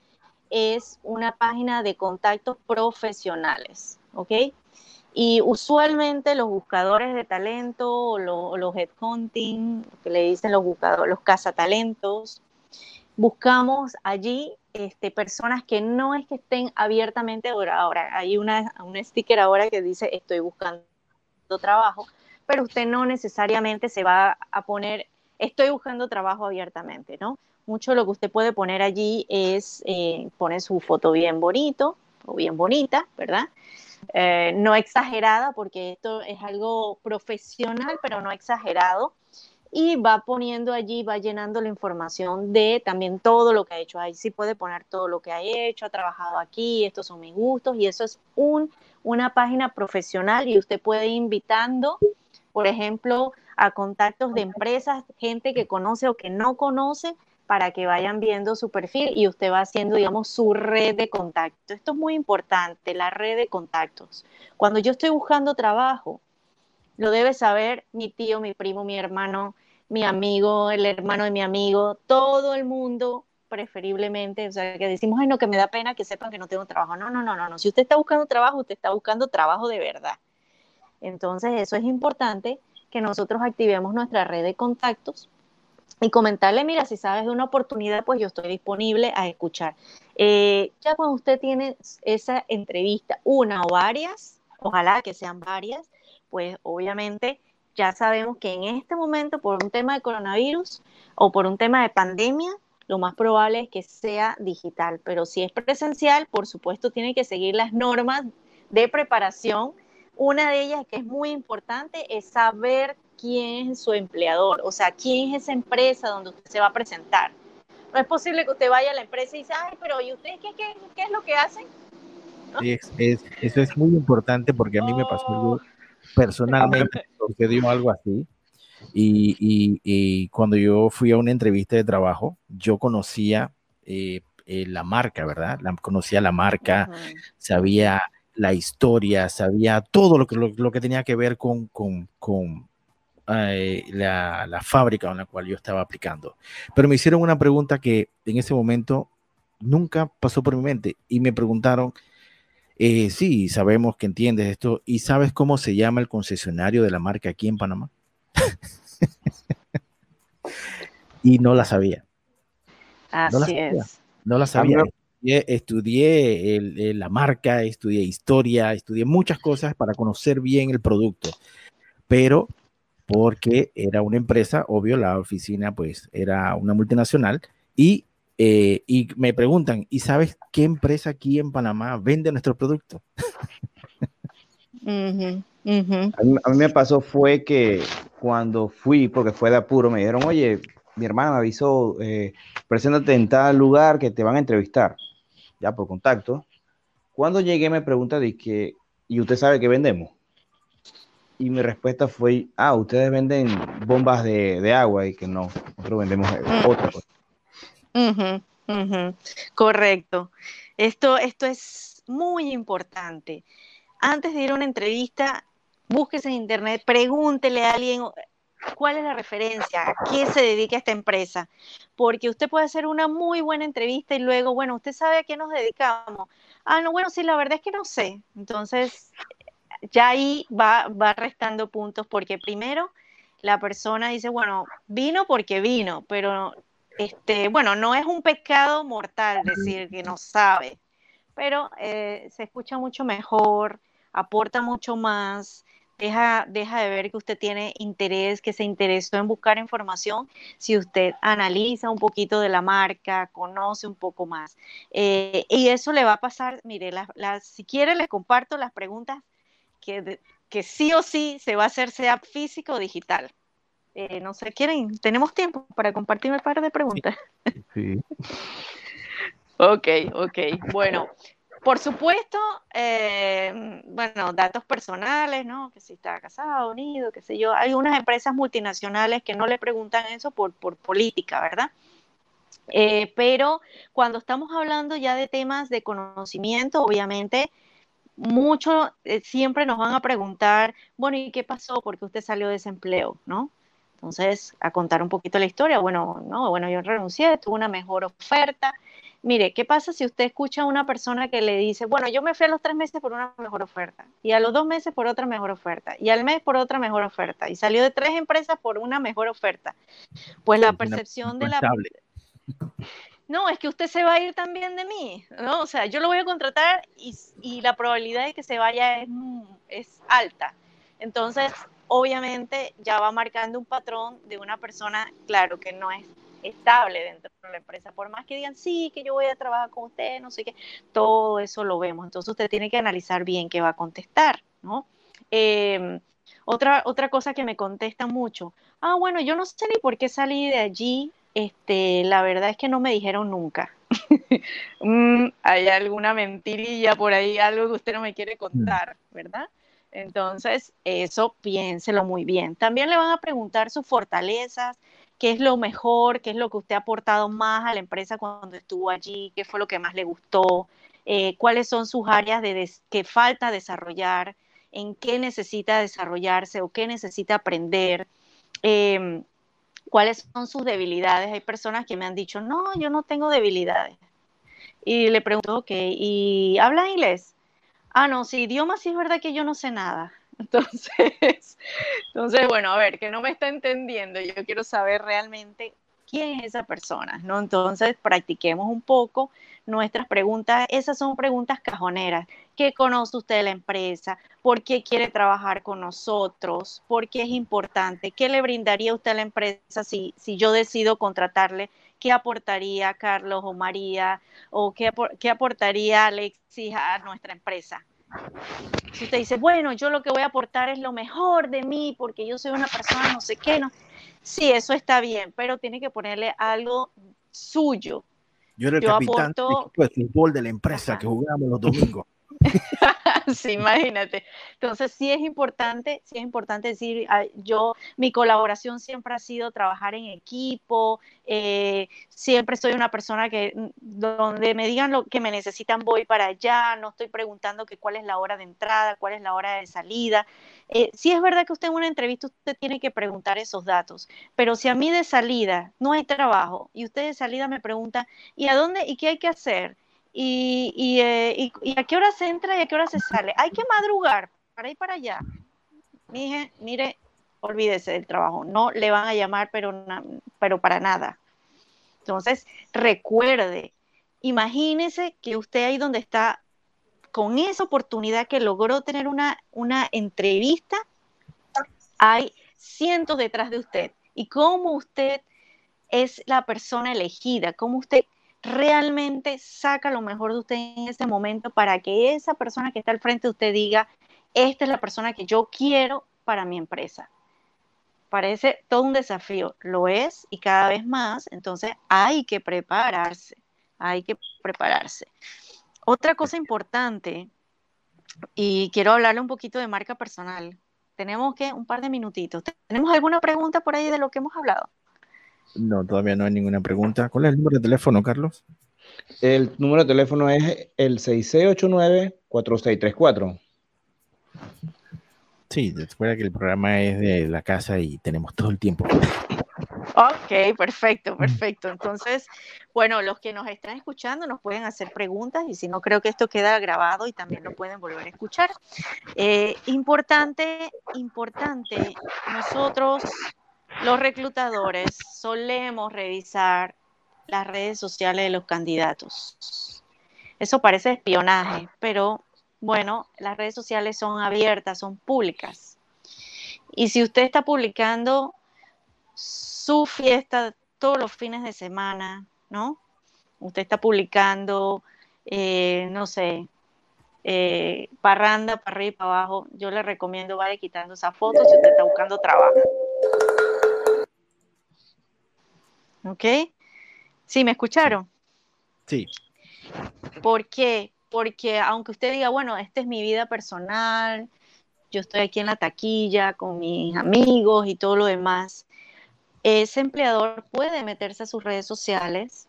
es una página de contactos profesionales, ¿ok? Y usualmente los buscadores de talento o los, headhunting, que le dicen los buscadores, los cazatalentos, buscamos allí este, personas que no es que estén abiertamente ahora. Ahora, hay una, un sticker ahora que dice estoy buscando trabajo, pero usted no necesariamente se va a poner, estoy buscando trabajo abiertamente, ¿no? Mucho lo que usted puede poner allí es eh, poner su foto bien bonito o bien bonita, ¿verdad? Eh, no exagerada, porque esto es algo profesional, pero no exagerado. Y va poniendo allí, va llenando la información de también todo lo que ha hecho. Ahí sí puede poner todo lo que ha hecho, ha trabajado aquí, estos son mis gustos, y eso es un, una página profesional y usted puede ir invitando por ejemplo, a contactos de empresas, gente que conoce o que no conoce, para que vayan viendo su perfil y usted va haciendo, digamos, su red de contactos. Esto es muy importante, la red de contactos. Cuando yo estoy buscando trabajo, lo debe saber mi tío, mi primo, mi hermano, mi amigo, el hermano de mi amigo, todo el mundo preferiblemente, o sea, que decimos, ay, no, que me da pena que sepan que no tengo trabajo. No, no, no, no, no. Si usted está buscando trabajo, usted está buscando trabajo de verdad. Entonces, eso es importante que nosotros activemos nuestra red de contactos y comentarle, mira, si sabes de una oportunidad, pues yo estoy disponible a escuchar. Eh, ya cuando usted tiene esa entrevista, una o varias, ojalá que sean varias, pues obviamente ya sabemos que en este momento, por un tema de coronavirus o por un tema de pandemia, lo más probable es que sea digital, pero si es presencial, por supuesto, tiene que seguir las normas de preparación una de ellas que es muy importante es saber quién es su empleador, o sea, quién es esa empresa donde usted se va a presentar. No es posible que usted vaya a la empresa y dice, ay, pero ¿y ustedes qué, qué, qué es lo que hacen? eso es muy importante porque a mí me pasó algo, oh. personalmente, (laughs) sucedió algo así. Y, y, y, cuando yo fui a una entrevista de trabajo, yo conocía eh, eh, la marca, ¿verdad? La, conocía la marca, sabía la historia, sabía todo lo que, lo, que tenía que ver con, con, con eh, la, la, fábrica en la cual yo estaba aplicando. Pero me hicieron una pregunta que en ese momento nunca pasó por mi mente y me preguntaron, eh, sí, sabemos que entiendes esto. ¿Y sabes cómo se llama el concesionario de la marca aquí en Panamá? (laughs) y no la sabía. Así no la sabía, es. No la sabía. Estudié, la marca, estudié historia, estudié muchas cosas para conocer bien el producto. Pero porque era una empresa, obvio, la oficina pues era una multinacional y eh, y me preguntan, ¿y sabes qué empresa aquí en Panamá vende nuestro producto? A, mí, me pasó fue que cuando fui, porque fue de apuro, me dijeron, oye, mi hermana me avisó, eh, preséntate en tal lugar que te van a entrevistar, ya por contacto. Cuando llegué me pregunta de que, ¿y usted sabe qué vendemos? Y mi respuesta fue, ah, ustedes venden bombas de, de agua y que no, nosotros vendemos mm. otra cosa. Correcto. Esto, esto es muy importante. Antes de ir a una entrevista, búsquese en internet, pregúntele a alguien cuál es la referencia, a qué se dedica esta empresa, porque usted puede hacer una muy buena entrevista y luego, bueno, usted sabe a qué nos dedicamos. Ah, no, bueno, sí, la verdad es que no sé. Entonces, ya ahí va, va restando puntos, porque primero la persona dice, bueno, vino porque vino, pero este, bueno, no es un pecado mortal decir que no sabe, pero eh, se escucha mucho mejor, aporta mucho más, deja, deja de ver que usted tiene interés, que se interesó en buscar información, si usted analiza un poquito de la marca, conoce un poco más. Eh, y eso le va a pasar, mire, si quiere le comparto las preguntas que, que sí o sí se va a hacer, sea físico o digital. Eh, no sé, ¿quieren? ¿Tenemos tiempo para compartir un par de preguntas? Sí. (laughs) ok, ok. Bueno, por supuesto, eh, bueno, datos personales, ¿no? Que si está casado, unido, qué sé yo. Hay unas empresas multinacionales que no le preguntan eso por, por política, ¿verdad? Eh, pero cuando estamos hablando ya de temas de conocimiento, obviamente, mucho siempre nos van a preguntar, bueno, ¿y qué pasó? Porque usted salió de desempleo, ¿no? Entonces, a contar un poquito la historia, bueno, no, bueno, yo renuncié, tuve una mejor oferta. Mire, ¿qué pasa si usted escucha a una persona que le dice, bueno, yo me fui a los tres meses por una mejor oferta, y a los dos meses por otra mejor oferta, y al mes por otra mejor oferta, y salió de tres empresas por una mejor oferta? Pues la percepción de la... (laughs) No, es que usted se va a ir también de mí, ¿no? O sea, yo lo voy a contratar y, y la probabilidad de que se vaya es, es alta. Entonces, obviamente ya va marcando un patrón de una persona, claro, que no es estable dentro de la empresa. Por más que digan, sí, que yo voy a trabajar con usted, no sé qué, todo eso lo vemos. Entonces usted tiene que analizar bien qué va a contestar, ¿no? Em, otra, otra cosa que me contesta mucho, ah, bueno, yo no sé ni por qué salí de allí, este, la verdad es que no me dijeron nunca. (laughs) Mm, hay alguna mentirilla por ahí, algo que usted no me quiere contar, ¿verdad? Entonces, eso piénselo muy bien. También le van a preguntar sus fortalezas, qué es lo mejor, qué es lo que usted ha aportado más a la empresa cuando estuvo allí, qué fue lo que más le gustó, eh, cuáles son sus áreas de que falta desarrollar, en qué necesita desarrollarse o qué necesita aprender, em, cuáles son sus debilidades. Hay personas que me han dicho, no, yo no tengo debilidades. Y le pregunto, ok, ¿y habla inglés? Ah, no, sí, idioma sí es verdad que yo no sé nada. Entonces, (laughs) entonces, bueno, a ver, que no me está entendiendo. Yo quiero saber realmente quién es esa persona, ¿no? Entonces, practiquemos un poco nuestras preguntas. Esas son preguntas cajoneras. ¿Qué conoce usted de la empresa? ¿Por qué quiere trabajar con nosotros? ¿Por qué es importante? ¿Qué le brindaría usted a la empresa si, si yo decido contratarle qué aportaría Carlos o María o qué, qué aportaría Alexis a nuestra empresa. Si usted dice, bueno, yo lo que voy a aportar es lo mejor de mí porque yo soy una persona no sé qué, no. Sí, eso está bien, pero tiene que ponerle algo suyo. Yo era el capitán de fútbol de la empresa que jugábamos los domingos. (laughs) sí, imagínate. Entonces sí es importante, sí es importante decir, yo, mi colaboración siempre ha sido trabajar en equipo, eh, siempre soy una persona que mm, donde me digan lo que me necesitan voy para allá, no estoy preguntando que cuál es la hora de entrada, cuál es la hora de salida. Eh, sí es verdad que usted en una entrevista usted tiene que preguntar esos datos, pero si a mí de salida no hay trabajo y usted de salida me pregunta, ¿y a dónde y qué hay que hacer? Y, eh, y, y, a qué hora se entra y a qué hora se sale. Hay que madrugar para ir para allá. Mije, mire, olvídese del trabajo. No le van a llamar, pero, pero para nada. Entonces, recuerde, imagínese que usted ahí donde está, con esa oportunidad que logró tener una, una entrevista, hay cientos detrás de usted. Y cómo usted es la persona elegida, cómo usted realmente saca lo mejor de usted en ese momento para que esa persona que está al frente de usted diga, esta es la persona que yo quiero para mi empresa. Parece todo un desafío, lo es y cada vez más, entonces hay que prepararse, hay que prepararse. Otra cosa importante, y quiero hablarle un poquito de marca personal. Tenemos que un par de minutitos. ¿Tenemos alguna pregunta por ahí de lo que hemos hablado? No, todavía no hay ninguna pregunta. ¿Cuál es el número de teléfono, Carlos? El número de teléfono es el 6689-4634. Sí, después que el programa es de la casa y tenemos todo el tiempo. Ok, perfecto, perfecto. Entonces, bueno, los que nos están escuchando nos pueden hacer preguntas y si no, creo que esto queda grabado y también lo pueden volver a escuchar. Eh, importante, importante, nosotros los reclutadores solemos revisar las redes sociales de los candidatos. Eso parece espionaje, pero bueno, las redes sociales son abiertas, son públicas. Y si usted está publicando su fiesta todos los fines de semana, ¿no? Usted está publicando, eh, no sé, eh, parranda para arriba y para abajo, yo le recomiendo vaya quitando esa foto si usted está buscando trabajo. ¿Ok? ¿Sí me escucharon? Sí. ¿Por qué? Porque aunque usted diga, bueno, esta es mi vida personal, yo estoy aquí en la taquilla con mis amigos y todo lo demás, ese empleador puede meterse a sus redes sociales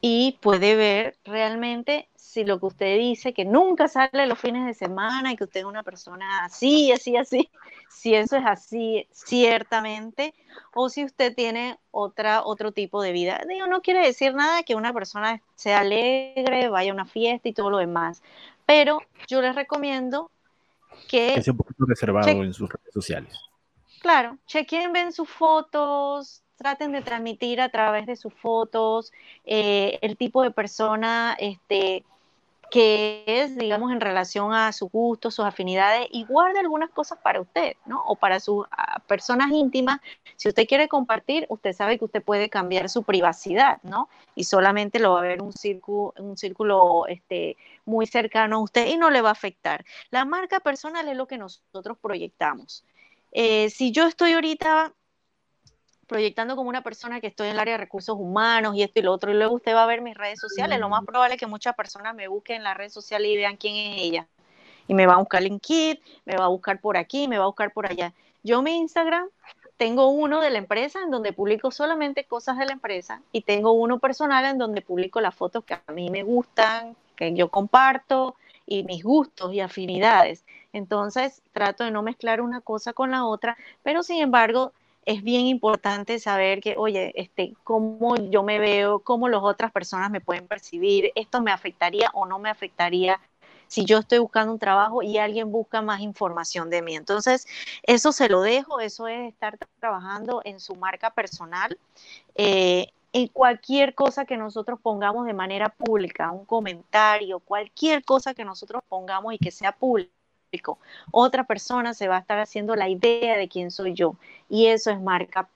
y puede ver realmente si lo que usted dice, que nunca sale los fines de semana y que usted es una persona así, así, así, si eso es así ciertamente, o si usted tiene otra, otro tipo de vida. Digo, no quiere decir nada que una persona sea alegre, vaya a una fiesta y todo lo demás, pero yo les recomiendo que... Que sea un poquito reservado en sus redes sociales. Claro, chequen, ven sus fotos, traten de transmitir a través de sus fotos eh, el tipo de persona este, que es, digamos, en relación a sus gustos, sus afinidades, y guarde algunas cosas para usted, ¿no? O para sus ah, personas íntimas. Si usted quiere compartir, usted sabe que usted puede cambiar su privacidad, ¿no? Y solamente lo va a ver un círculo, un círculo este, muy cercano a usted y no le va a afectar. La marca personal es lo que nosotros proyectamos. Eh, si yo estoy ahorita proyectando como una persona que estoy en el área de recursos humanos y esto y lo otro, y luego usted va a ver mis redes sociales, lo más probable es que muchas personas me busquen en las redes sociales y vean quién es ella. Y me va a buscar LinkedIn, me va a buscar por aquí, me va a buscar por allá. Yo mi Instagram tengo uno de la empresa en donde publico solamente cosas de la empresa y tengo uno personal en donde publico las fotos que a mí me gustan, que yo comparto y mis gustos y afinidades. Entonces trato de no mezclar una cosa con la otra, pero sin embargo es bien importante saber que, oye, este, cómo yo me veo, cómo las otras personas me pueden percibir, esto me afectaría o no me afectaría si yo estoy buscando un trabajo y alguien busca más información de mí. Entonces, eso se lo dejo, eso es estar trabajando en su marca personal. Eh, en cualquier cosa que nosotros pongamos de manera pública, un comentario, cualquier cosa que nosotros pongamos y que sea pública otra persona se va a estar haciendo la idea de quién soy yo. Y eso es marca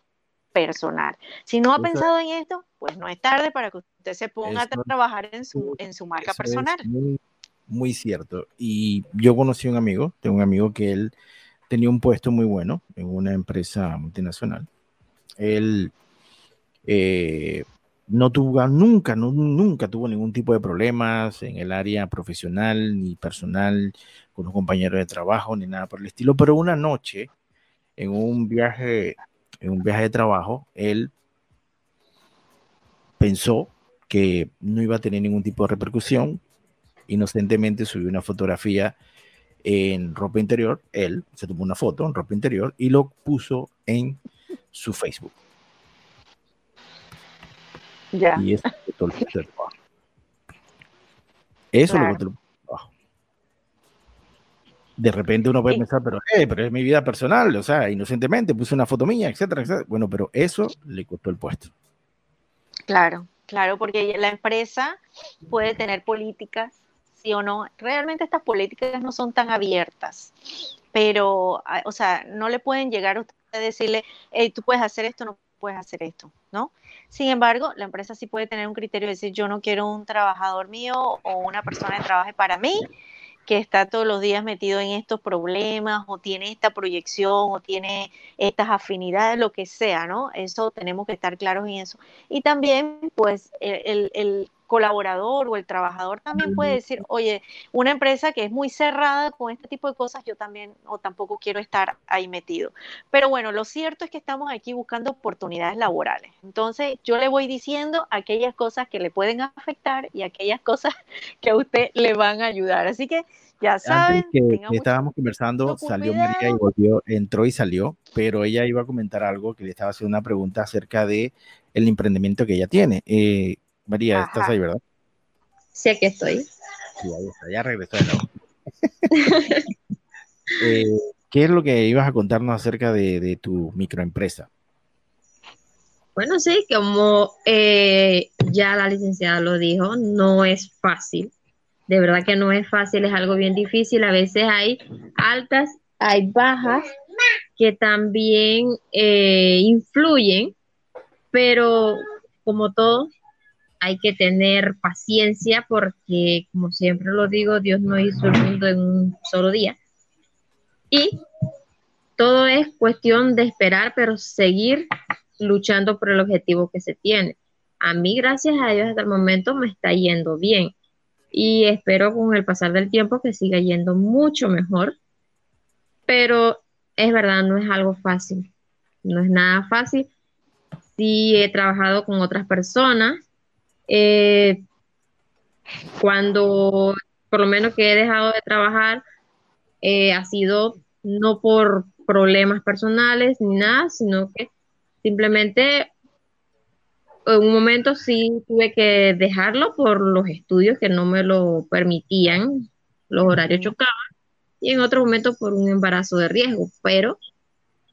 personal. Si no ha pensado en esto, pues no es tarde para que usted se ponga a trabajar en su, en su marca personal. muy cierto. Y yo conocí a un amigo, tengo un amigo que él tenía un puesto muy bueno en una empresa multinacional. Él eh, no tuvo, nunca, nunca tuvo ningún tipo de problemas en el área profesional ni personal con los compañeros de trabajo ni nada por el estilo, pero una noche en un viaje, en un viaje de trabajo, él pensó que no iba a tener ningún tipo de repercusión, inocentemente subió una fotografía en ropa interior, él se tomó una foto en ropa interior y lo puso en su Facebook. Ya. Y eso es el puesto de trabajo. Eso Claro. lo costó el puesto de trabajo. De repente uno puede pensar, pero, eh, pero es mi vida personal, o sea, inocentemente puse una foto mía, etcétera, etcétera. Bueno, pero eso le costó el puesto. Claro, claro, porque la empresa puede tener políticas, sí o no. Realmente estas políticas no son tan abiertas, pero, ah, o sea, no le pueden llegar a usted a decirle, hey, tú puedes hacer esto, no puedes hacer esto, ¿no? Sin embargo, la empresa sí puede tener un criterio de decir, yo no quiero un trabajador mío o una persona que trabaje para mí que está todos los días metido en estos problemas o tiene esta proyección o tiene estas afinidades, lo que sea, ¿no? Eso tenemos que estar claros en eso. Y también, pues, el, el- el colaborador o el trabajador también puede decir, oye, una empresa que es muy cerrada con este tipo de cosas, yo también o tampoco quiero estar ahí metido. Pero bueno, lo cierto es que estamos aquí buscando oportunidades laborales. Entonces, yo le voy diciendo aquellas cosas que le pueden afectar y aquellas cosas (laughs) que a usted le van a ayudar. Así que ya saben, Antes que, estábamos conversando, salió María y volvió, entró y salió, pero ella iba a comentar algo que le estaba haciendo una pregunta acerca de el emprendimiento que ella tiene. Eh, María, estás ahí, ¿verdad? Sí, aquí estoy. Sí, ahí está, ya regresó de nuevo. (laughs) Eh, ¿Qué es lo que ibas a contarnos acerca de, de tu microempresa? Bueno, sí, como eh, ya la licenciada lo dijo, no es fácil. De verdad que no es fácil, es algo bien difícil. A veces hay altas, hay bajas que también eh, influyen, pero como todo, hay que tener paciencia porque, como siempre lo digo, Dios no hizo el mundo en un solo día. Y todo es cuestión de esperar, pero seguir luchando por el objetivo que se tiene. A mí, gracias a Dios, hasta el momento me está yendo bien y espero con el pasar del tiempo que siga yendo mucho mejor, pero es verdad, no es algo fácil, no es nada fácil. Sí he trabajado con otras personas, eh, cuando por lo menos que he dejado de trabajar, eh, ha sido no por problemas personales ni nada, sino que simplemente en un momento sí tuve que dejarlo por los estudios que no me lo permitían, los horarios chocaban, y en otro momento por un embarazo de riesgo, pero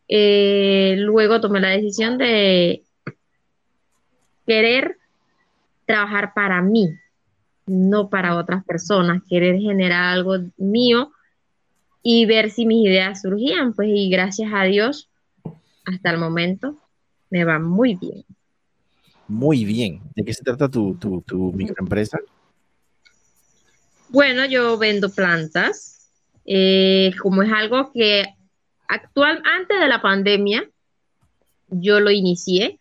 eh, luego tomé la decisión de querer trabajar para mí, no para otras personas, querer generar algo mío y ver si mis ideas surgían, pues y gracias a Dios, hasta el momento me va muy bien. Muy bien. ¿De qué se trata tu, tu, tu microempresa? Bueno, yo vendo plantas, eh, como es algo que actual, antes de la pandemia, yo lo inicié,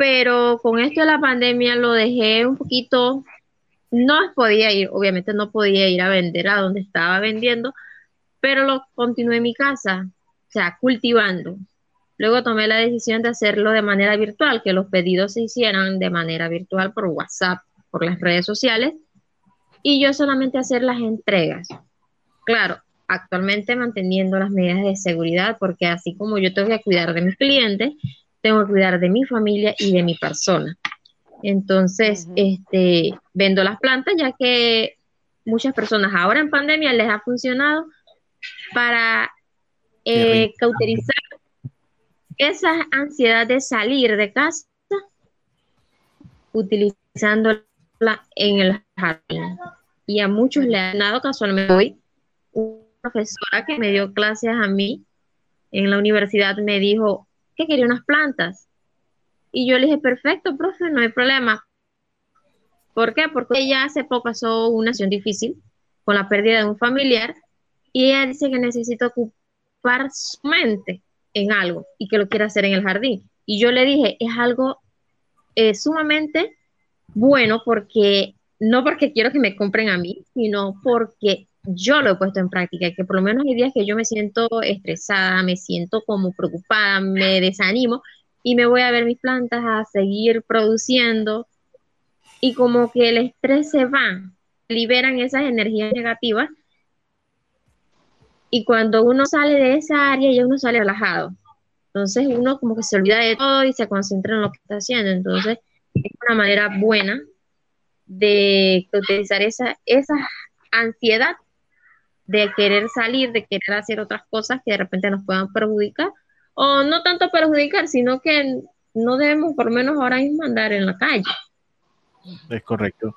pero con esto de la pandemia lo dejé un poquito, no podía ir, obviamente no podía ir a vender a donde estaba vendiendo, pero lo continué en mi casa, o sea, cultivando. Luego tomé la decisión de hacerlo de manera virtual, que los pedidos se hicieran de manera virtual por WhatsApp, por las redes sociales, y yo solamente hacer las entregas. Claro, actualmente manteniendo las medidas de seguridad, porque así como yo tengo que cuidar de mis clientes, tengo que cuidar de mi familia y de mi persona. Entonces, este, vendo las plantas ya que muchas personas ahora en pandemia les ha funcionado para eh, cauterizar esa ansiedad de salir de casa utilizándola en el jardín. Y a muchos le han dado casualmente hoy una profesora que me dio clases a mí en la universidad me dijo que quería unas plantas. Y yo le dije, perfecto, profe, no hay problema. ¿Por qué? Porque ella hace poco pasó una situación difícil con la pérdida de un familiar y ella dice que necesita ocupar su mente en algo y que lo quiere hacer en el jardín. Y yo le dije, es algo eh, sumamente bueno porque no porque quiero que me compren a mí, sino porque yo lo he puesto en práctica, que por lo menos hay días que yo me siento estresada, me siento como preocupada, me desanimo y me voy a ver mis plantas a seguir produciendo y como que el estrés se va, liberan esas energías negativas y cuando uno sale de esa área ya uno sale relajado. Entonces uno como que se olvida de todo y se concentra en lo que está haciendo. Entonces es una manera buena de utilizar esa, esa ansiedad de querer salir, de querer hacer otras cosas que de repente nos puedan perjudicar, o no tanto perjudicar, sino que no debemos por menos ahora mismo andar en la calle. Es correcto.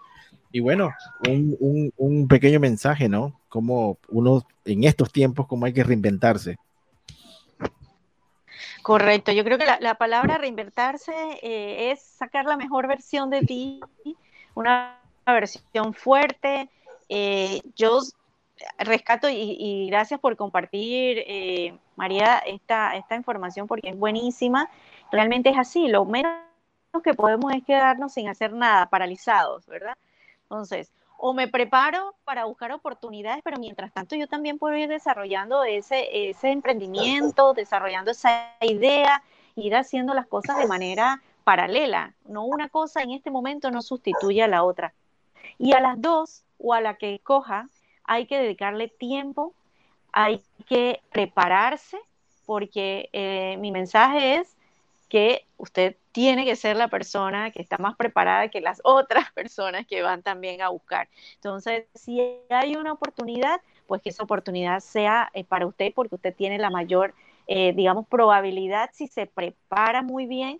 Y bueno, un, un, pequeño mensaje, ¿no? Como uno en estos tiempos, como hay que reinventarse. Correcto, yo creo que la, palabra reinventarse eh, es sacar la mejor versión de ti, una versión fuerte. Eh, yo rescato y, gracias por compartir, eh, María, esta, esta información porque es buenísima. Realmente es así, lo menos que podemos es quedarnos sin hacer nada, paralizados, ¿verdad? Entonces, o me preparo para buscar oportunidades, pero mientras tanto yo también puedo ir desarrollando ese, ese emprendimiento, desarrollando esa idea, ir haciendo las cosas de manera paralela. No una cosa en este momento no sustituye a la otra. Y a las dos, o a la que coja, hay que dedicarle tiempo, hay que prepararse, porque eh, mi mensaje es que usted tiene que ser la persona que está más preparada que las (laughs) otras personas que van también a buscar. Entonces, si hay una oportunidad, pues que esa oportunidad sea eh, para usted porque usted tiene la mayor, eh, digamos, probabilidad si se prepara muy bien.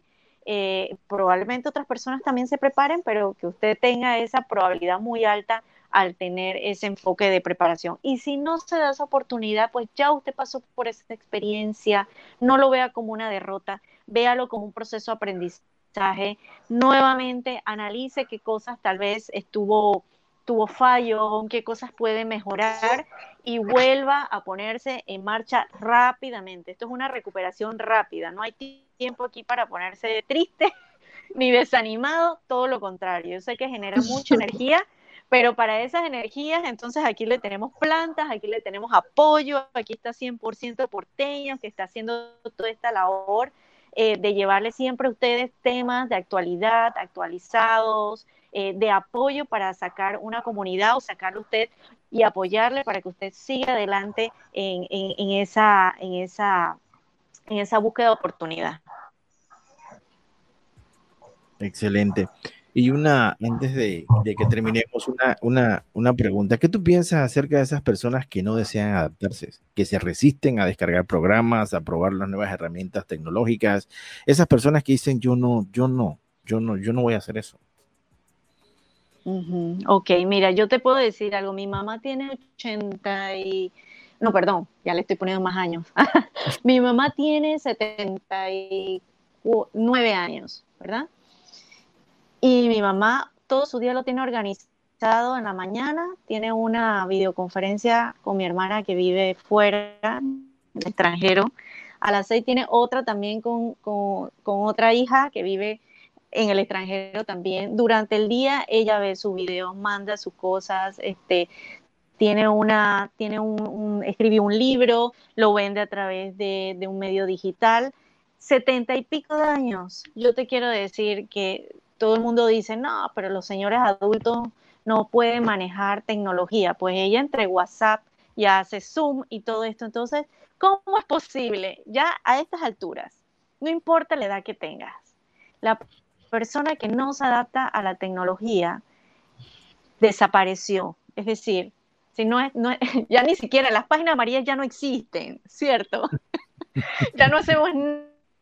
Probablemente otras personas también se preparen, pero que usted tenga esa probabilidad muy alta al tener ese enfoque de preparación. Y si no se da esa oportunidad, pues ya usted pasó por esa experiencia, no lo vea como una derrota, véalo como un proceso de aprendizaje. Nuevamente analice qué cosas tal vez estuvo tuvo fallo, qué cosas puede mejorar y vuelva a ponerse en marcha rápidamente. Esto es una recuperación rápida, no hay tiempo aquí para ponerse triste (laughs) ni desanimado, todo lo contrario. Yo sé que genera mucha (laughs) energía, pero para esas energías, entonces aquí le tenemos plantas, aquí le tenemos apoyo, aquí está 100% porteño que está haciendo toda esta labor eh, de llevarle siempre a ustedes temas de actualidad, actualizados, eh, de apoyo para sacar una comunidad o sacarle usted y apoyarle para que usted siga adelante en, esa, búsqueda de oportunidad. Excelente. Y una, antes de, que terminemos, una, una, pregunta. ¿Qué tú piensas acerca de esas personas que no desean adaptarse, que se resisten a descargar programas, a probar las nuevas herramientas tecnológicas? Esas personas que dicen, yo no, yo no, yo no, yo no voy a hacer eso. Ok, mira, yo te puedo decir algo. Mi mamá tiene 80 y... No, perdón, ya le estoy poniendo más años. (laughs) Mi mamá tiene 79 años, ¿verdad? Y mi mamá todo su día lo tiene organizado en la mañana, tiene una videoconferencia con mi hermana que vive fuera, en el extranjero. A las seis tiene otra también con, con, otra hija que vive en el extranjero también. Durante el día ella ve sus videos, manda sus cosas, este, tiene una, tiene un, escribió un libro, lo vende a través de un medio digital. Setenta y pico de años. Yo te quiero decir que todo el mundo dice, no, pero los señores adultos no pueden manejar tecnología. Pues ella entre WhatsApp ya hace Zoom y todo esto. Entonces, ¿cómo es posible? Ya a estas alturas, no importa la edad que tengas, la persona que no se adapta a la tecnología desapareció. Es decir, si no es, no (laughs) ya ni siquiera las páginas amarillas ya no existen, ¿cierto? (laughs) ya no hacemos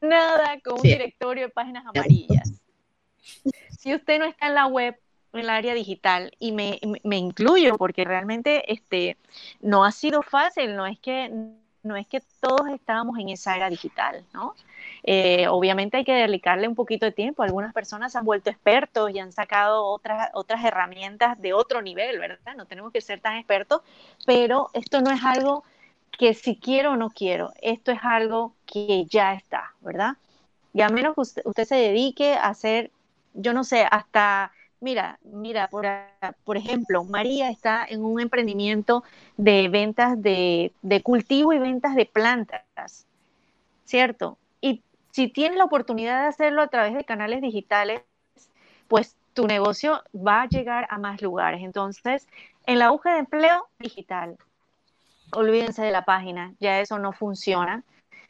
nada con un directorio de páginas amarillas si usted no está en la web, en el área digital, y me, incluyo porque realmente este, no ha sido fácil, no es que no es que todos estábamos en esa era digital, ¿no? Eh, obviamente hay que dedicarle un poquito de tiempo. Algunas personas se han vuelto expertos y han sacado otras, otras herramientas de otro nivel, ¿verdad? No tenemos que ser tan expertos, pero esto no es algo que si quiero o no quiero, esto es algo que ya está, ¿verdad? Y a menos que usted, se dedique a hacer, yo no sé, hasta Mira, mira, por, por, ejemplo, María está en un emprendimiento de ventas de, de, cultivo y ventas de plantas, ¿cierto? Y si tienes la oportunidad de hacerlo a través de canales digitales, pues tu negocio va a llegar a más lugares. Entonces, en la búsqueda de empleo digital, olvídense de la página, ya eso no funciona.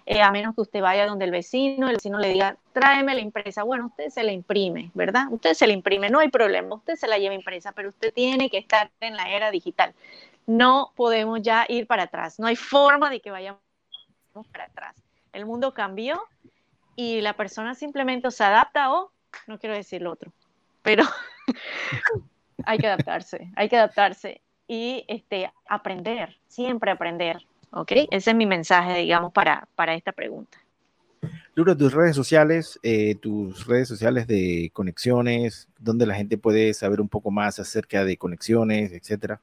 Eh, a menos que usted vaya donde el vecino, el vecino le diga, tráeme la impresa. Bueno, usted se la imprime, ¿verdad? Usted se la imprime, no hay problema, usted se la lleva impresa, pero usted tiene que estar en la era digital. No podemos ya ir para atrás, no hay forma de que vayamos para atrás. El mundo cambió y la persona simplemente se adapta o, no quiero decir lo otro, pero (laughs) hay que adaptarse, hay que adaptarse y este, aprender, siempre aprender, ¿ok? Ese es mi mensaje, digamos, para, para esta pregunta. Lura, tus redes sociales, eh, tus redes sociales de conexiones, donde la gente puede saber un poco más acerca de conexiones, etcétera.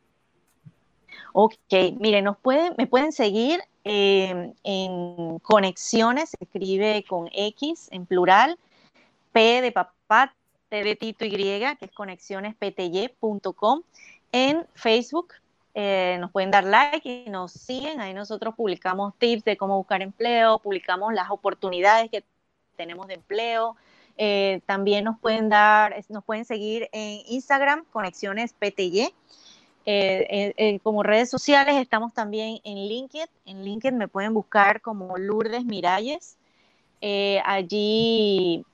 Ok, miren, nos pueden, me pueden seguir eh, en Conexiones, se escribe con X en plural, P de papá, T de Tito Y, que es conexionespty.com, en Facebook. Eh, nos pueden dar like y nos siguen. Ahí nosotros publicamos tips de cómo buscar empleo, publicamos las oportunidades que tenemos de empleo. Eh, también nos pueden dar, nos pueden seguir en Instagram, Conexiones PTY. Eh, como redes sociales estamos también en LinkedIn. En LinkedIn me pueden buscar como Lourdes Miralles. allí,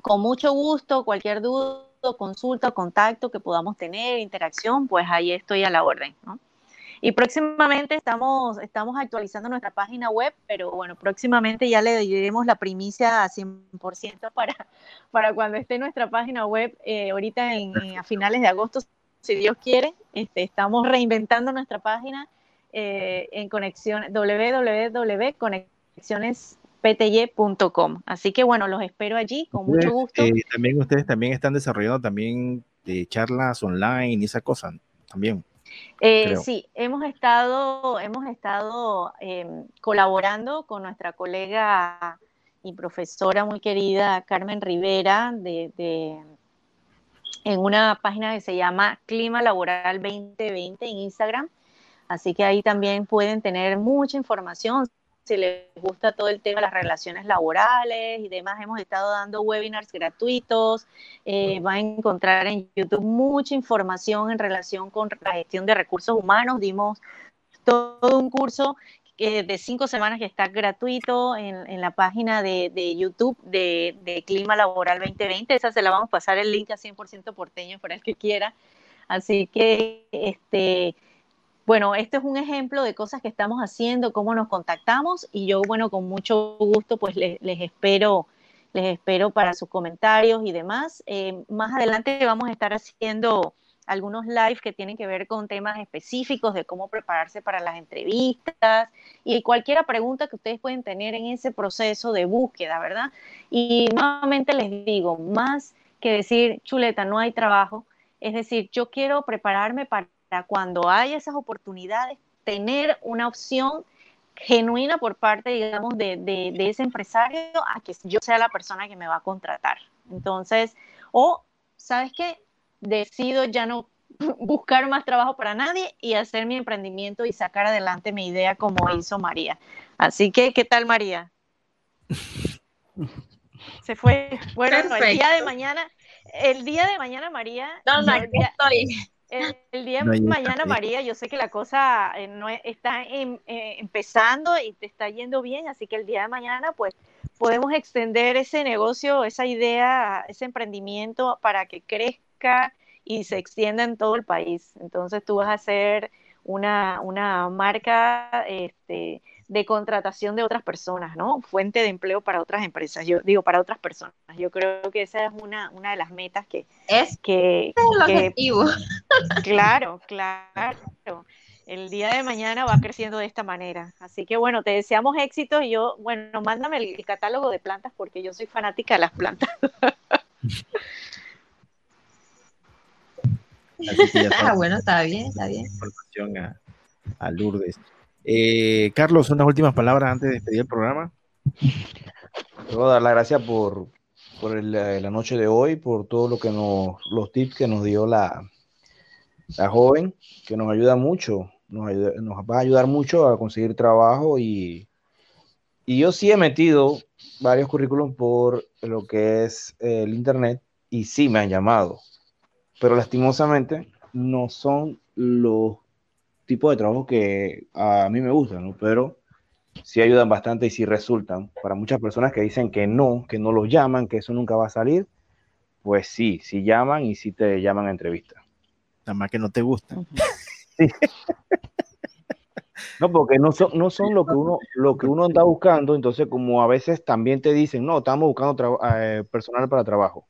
con mucho gusto, cualquier duda consulta, contacto que podamos tener, interacción, pues ahí estoy a la orden. Y próximamente estamos, estamos actualizando nuestra página web, pero bueno, próximamente ya le diremos la primicia a 100% para, para cuando esté nuestra página web, eh, ahorita a finales de agosto, si Dios quiere, este, estamos reinventando nuestra página eh, en conexión www.conexiones pty.com. Así que bueno, los espero allí con mucho gusto. Eh, también ustedes también están desarrollando también de eh, charlas online y esa cosa también. Eh, sí, hemos estado, hemos estado em, colaborando con nuestra colega y profesora muy querida Carmen Rivera de, de, en una página que se llama Clima Laboral 2020 en Instagram. Así que ahí también pueden tener mucha información si les gusta todo el tema de las relaciones laborales y demás, hemos estado dando webinars gratuitos. Eh, van a encontrar en YouTube mucha información en relación con la gestión de recursos humanos. Dimos todo un curso de cinco semanas que está gratuito en, la página de, YouTube de, de, Clima Laboral 2020. Esa se la vamos a pasar el link a 100% porteño para el que quiera. Así que este bueno, este es un ejemplo de cosas que estamos haciendo, cómo nos contactamos y yo, bueno, con mucho gusto, pues les, espero, les espero para sus comentarios y demás. Eh, más adelante vamos a estar haciendo algunos live que tienen que ver con temas específicos de cómo prepararse para las entrevistas y cualquier pregunta que ustedes pueden tener en ese proceso de búsqueda, ¿verdad? Y nuevamente les digo, más que decir, chuleta, no hay trabajo, es decir, yo quiero prepararme para cuando hay esas oportunidades, tener una opción genuina por parte, digamos, de, ese empresario a que yo sea la persona que me va a contratar. Entonces, o, ¿sabes qué? Decido ya no (laughs) buscar más trabajo para nadie y hacer mi emprendimiento y sacar adelante mi idea como hizo María. Así que, ¿qué tal María? Se fue. Bueno, el día de mañana, el día de mañana María. No, no, estoy el, día de mañana, María, yo sé que la cosa eh, no está em, eh, empezando y te está yendo bien, así que el día de mañana, pues, podemos extender ese negocio, esa idea, ese emprendimiento para que crezca y se extienda en todo el país. Entonces, tú vas a ser una, una marca, este, de contratación de otras personas, ¿no? Fuente de empleo para otras empresas, yo digo, para otras personas. Yo creo que esa es una, una de las metas que... Es que, el objetivo. Claro, claro. el día de mañana va creciendo de esta manera. Así que bueno, te deseamos éxito y yo, bueno, mándame el, catálogo de plantas porque yo soy fanática de las plantas. (laughs) ah, bueno, está bien, está bien. a, Lourdes. Eh, Carlos, unas últimas palabras antes de despedir el programa. Quiero dar las gracias por, por la noche de hoy, por todo lo que nos, los tips que nos dio la, la joven, que nos ayuda mucho, nos, nos va a ayudar mucho a conseguir trabajo y, y yo sí he metido varios currículums por lo que es el internet y sí me han llamado, pero lastimosamente no son los tipos de trabajo que a mí me gustan, ¿no? pero sí ayudan bastante y sí resultan. Para muchas personas que dicen que no, que no los llaman, que eso nunca va a salir, pues sí, sí llaman y sí te llaman a entrevista. Nada más que no te gustan. No, porque no son, no son lo que uno lo que uno anda buscando, entonces como a veces también te dicen, no, estamos buscando eh, personal para trabajo,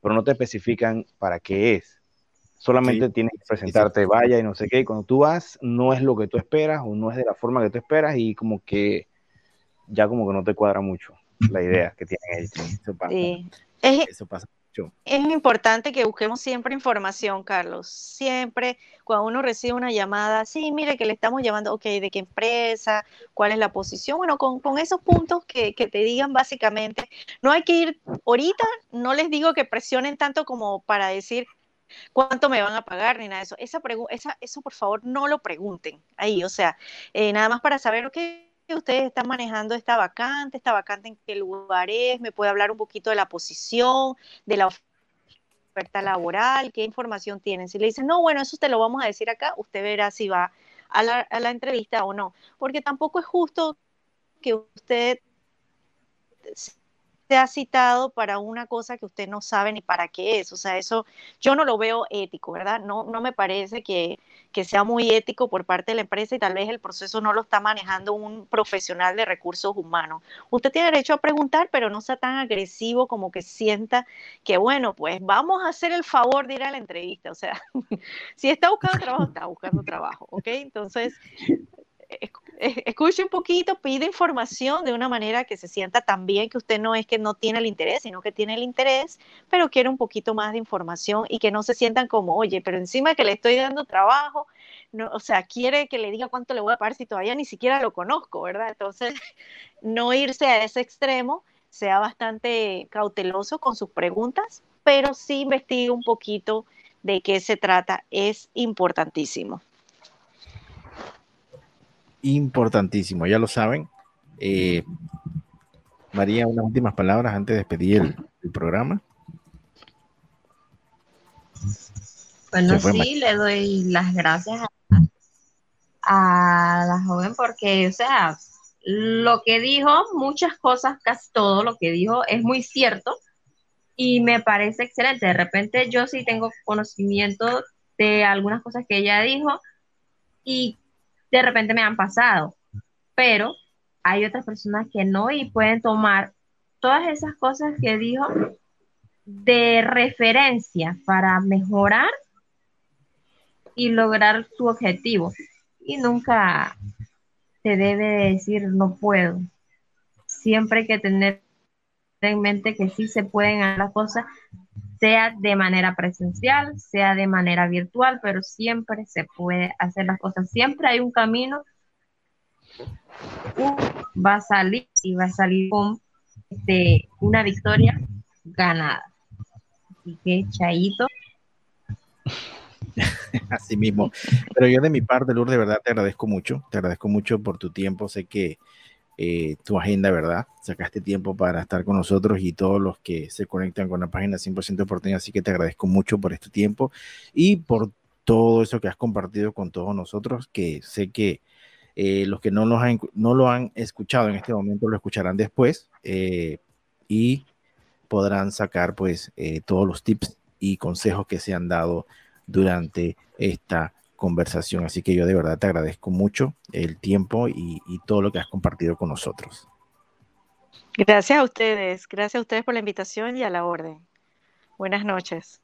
pero no te especifican para qué es. Solamente tienes que presentarte, vaya y no sé qué, y cuando tú vas no es lo que tú esperas o no es de la forma que tú esperas y como que ya como que no te cuadra mucho la idea que tienen ellos. Eso pasa. Eso pasa es importante que busquemos siempre información, Carlos. Siempre cuando uno recibe una llamada, sí, mire que le estamos llamando, ok, ¿de qué empresa? ¿Cuál es la posición? Bueno, con, esos puntos que, te digan básicamente, no hay que ir ahorita, no les digo que presionen tanto como para decir cuánto me van a pagar ni nada de eso. Esa, esa eso por favor no lo pregunten ahí, o sea, eh, nada más para saber, ok, ustedes están manejando esta vacante, esta vacante en qué lugar es, me puede hablar un poquito de la posición, de la oferta laboral, qué información tienen. Si le dicen, no, bueno, eso te lo vamos a decir acá, usted verá si va a la, a la entrevista o no, porque tampoco es justo que usted ha citado para una cosa que usted no sabe ni para qué es. O sea, eso yo no lo veo ético, ¿verdad? No, no me parece que, que sea muy ético por parte de la empresa y tal vez el proceso no lo está manejando un profesional de recursos humanos. Usted tiene derecho a preguntar, pero no sea tan agresivo como que sienta que, bueno, pues vamos a hacer el favor de ir a la entrevista. O sea, (laughs) si está buscando trabajo, está buscando trabajo, ¿ok? Entonces, escuche un poquito, pide información de una manera que se sienta tan bien que usted no es que no tiene el interés, sino que tiene el interés, pero quiere un poquito más de información y que no se sientan como, oye, pero encima que le estoy dando trabajo, no, o sea, quiere que le diga cuánto le voy a pagar si todavía ni siquiera lo conozco, ¿verdad? Entonces, (laughs) no irse a ese extremo, sea bastante cauteloso con sus preguntas, pero sí investigue un poquito de qué se trata, es importantísimo importantísimo, ya lo saben. Eh, María, unas últimas palabras antes de despedir el, programa. Bueno, sí, le doy las gracias a, la joven porque, o sea, lo que dijo, muchas cosas, casi todo lo que dijo es muy cierto y me parece excelente. De repente yo sí tengo conocimiento de algunas cosas que ella dijo y de repente me han pasado, pero hay otras personas que no y pueden tomar todas esas cosas que dijo de referencia para mejorar y lograr su objetivo. Y nunca se debe decir no puedo. Siempre hay que tener en mente que sí se pueden hacer las cosas sea de manera presencial, sea de manera virtual, pero siempre se puede hacer las cosas. Siempre hay un camino. va a salir y va a salir con este, una victoria ganada. Así que, Chaito. (laughs) Así mismo. Pero yo de mi parte, Lourdes, de verdad te agradezco mucho. Te agradezco mucho por tu tiempo. Sé que eh, tu agenda, ¿verdad? Sacaste tiempo para estar con nosotros y todos los que se conectan con la página 100% porteña, así que te agradezco mucho por este tiempo y por todo eso que has compartido con todos nosotros, que sé que eh, los que no, han, no lo han escuchado en este momento lo escucharán después eh, y podrán sacar pues todos los tips y consejos que se han dado durante esta conversación. Así que yo de verdad te agradezco mucho el tiempo y, todo lo que has compartido con nosotros. Gracias a ustedes, gracias a ustedes por la invitación y a la orden. Buenas noches.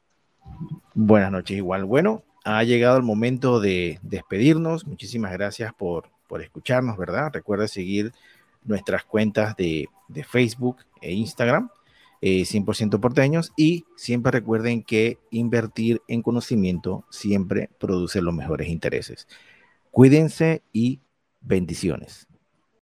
Buenas noches igual. Bueno, ha llegado el momento de despedirnos. Muchísimas gracias por, por escucharnos, ¿verdad? Recuerda seguir nuestras cuentas de, de Facebook e Instagram, 100% eh, porteños, y siempre recuerden que invertir en conocimiento siempre produce los mejores intereses. Cuídense y bendiciones.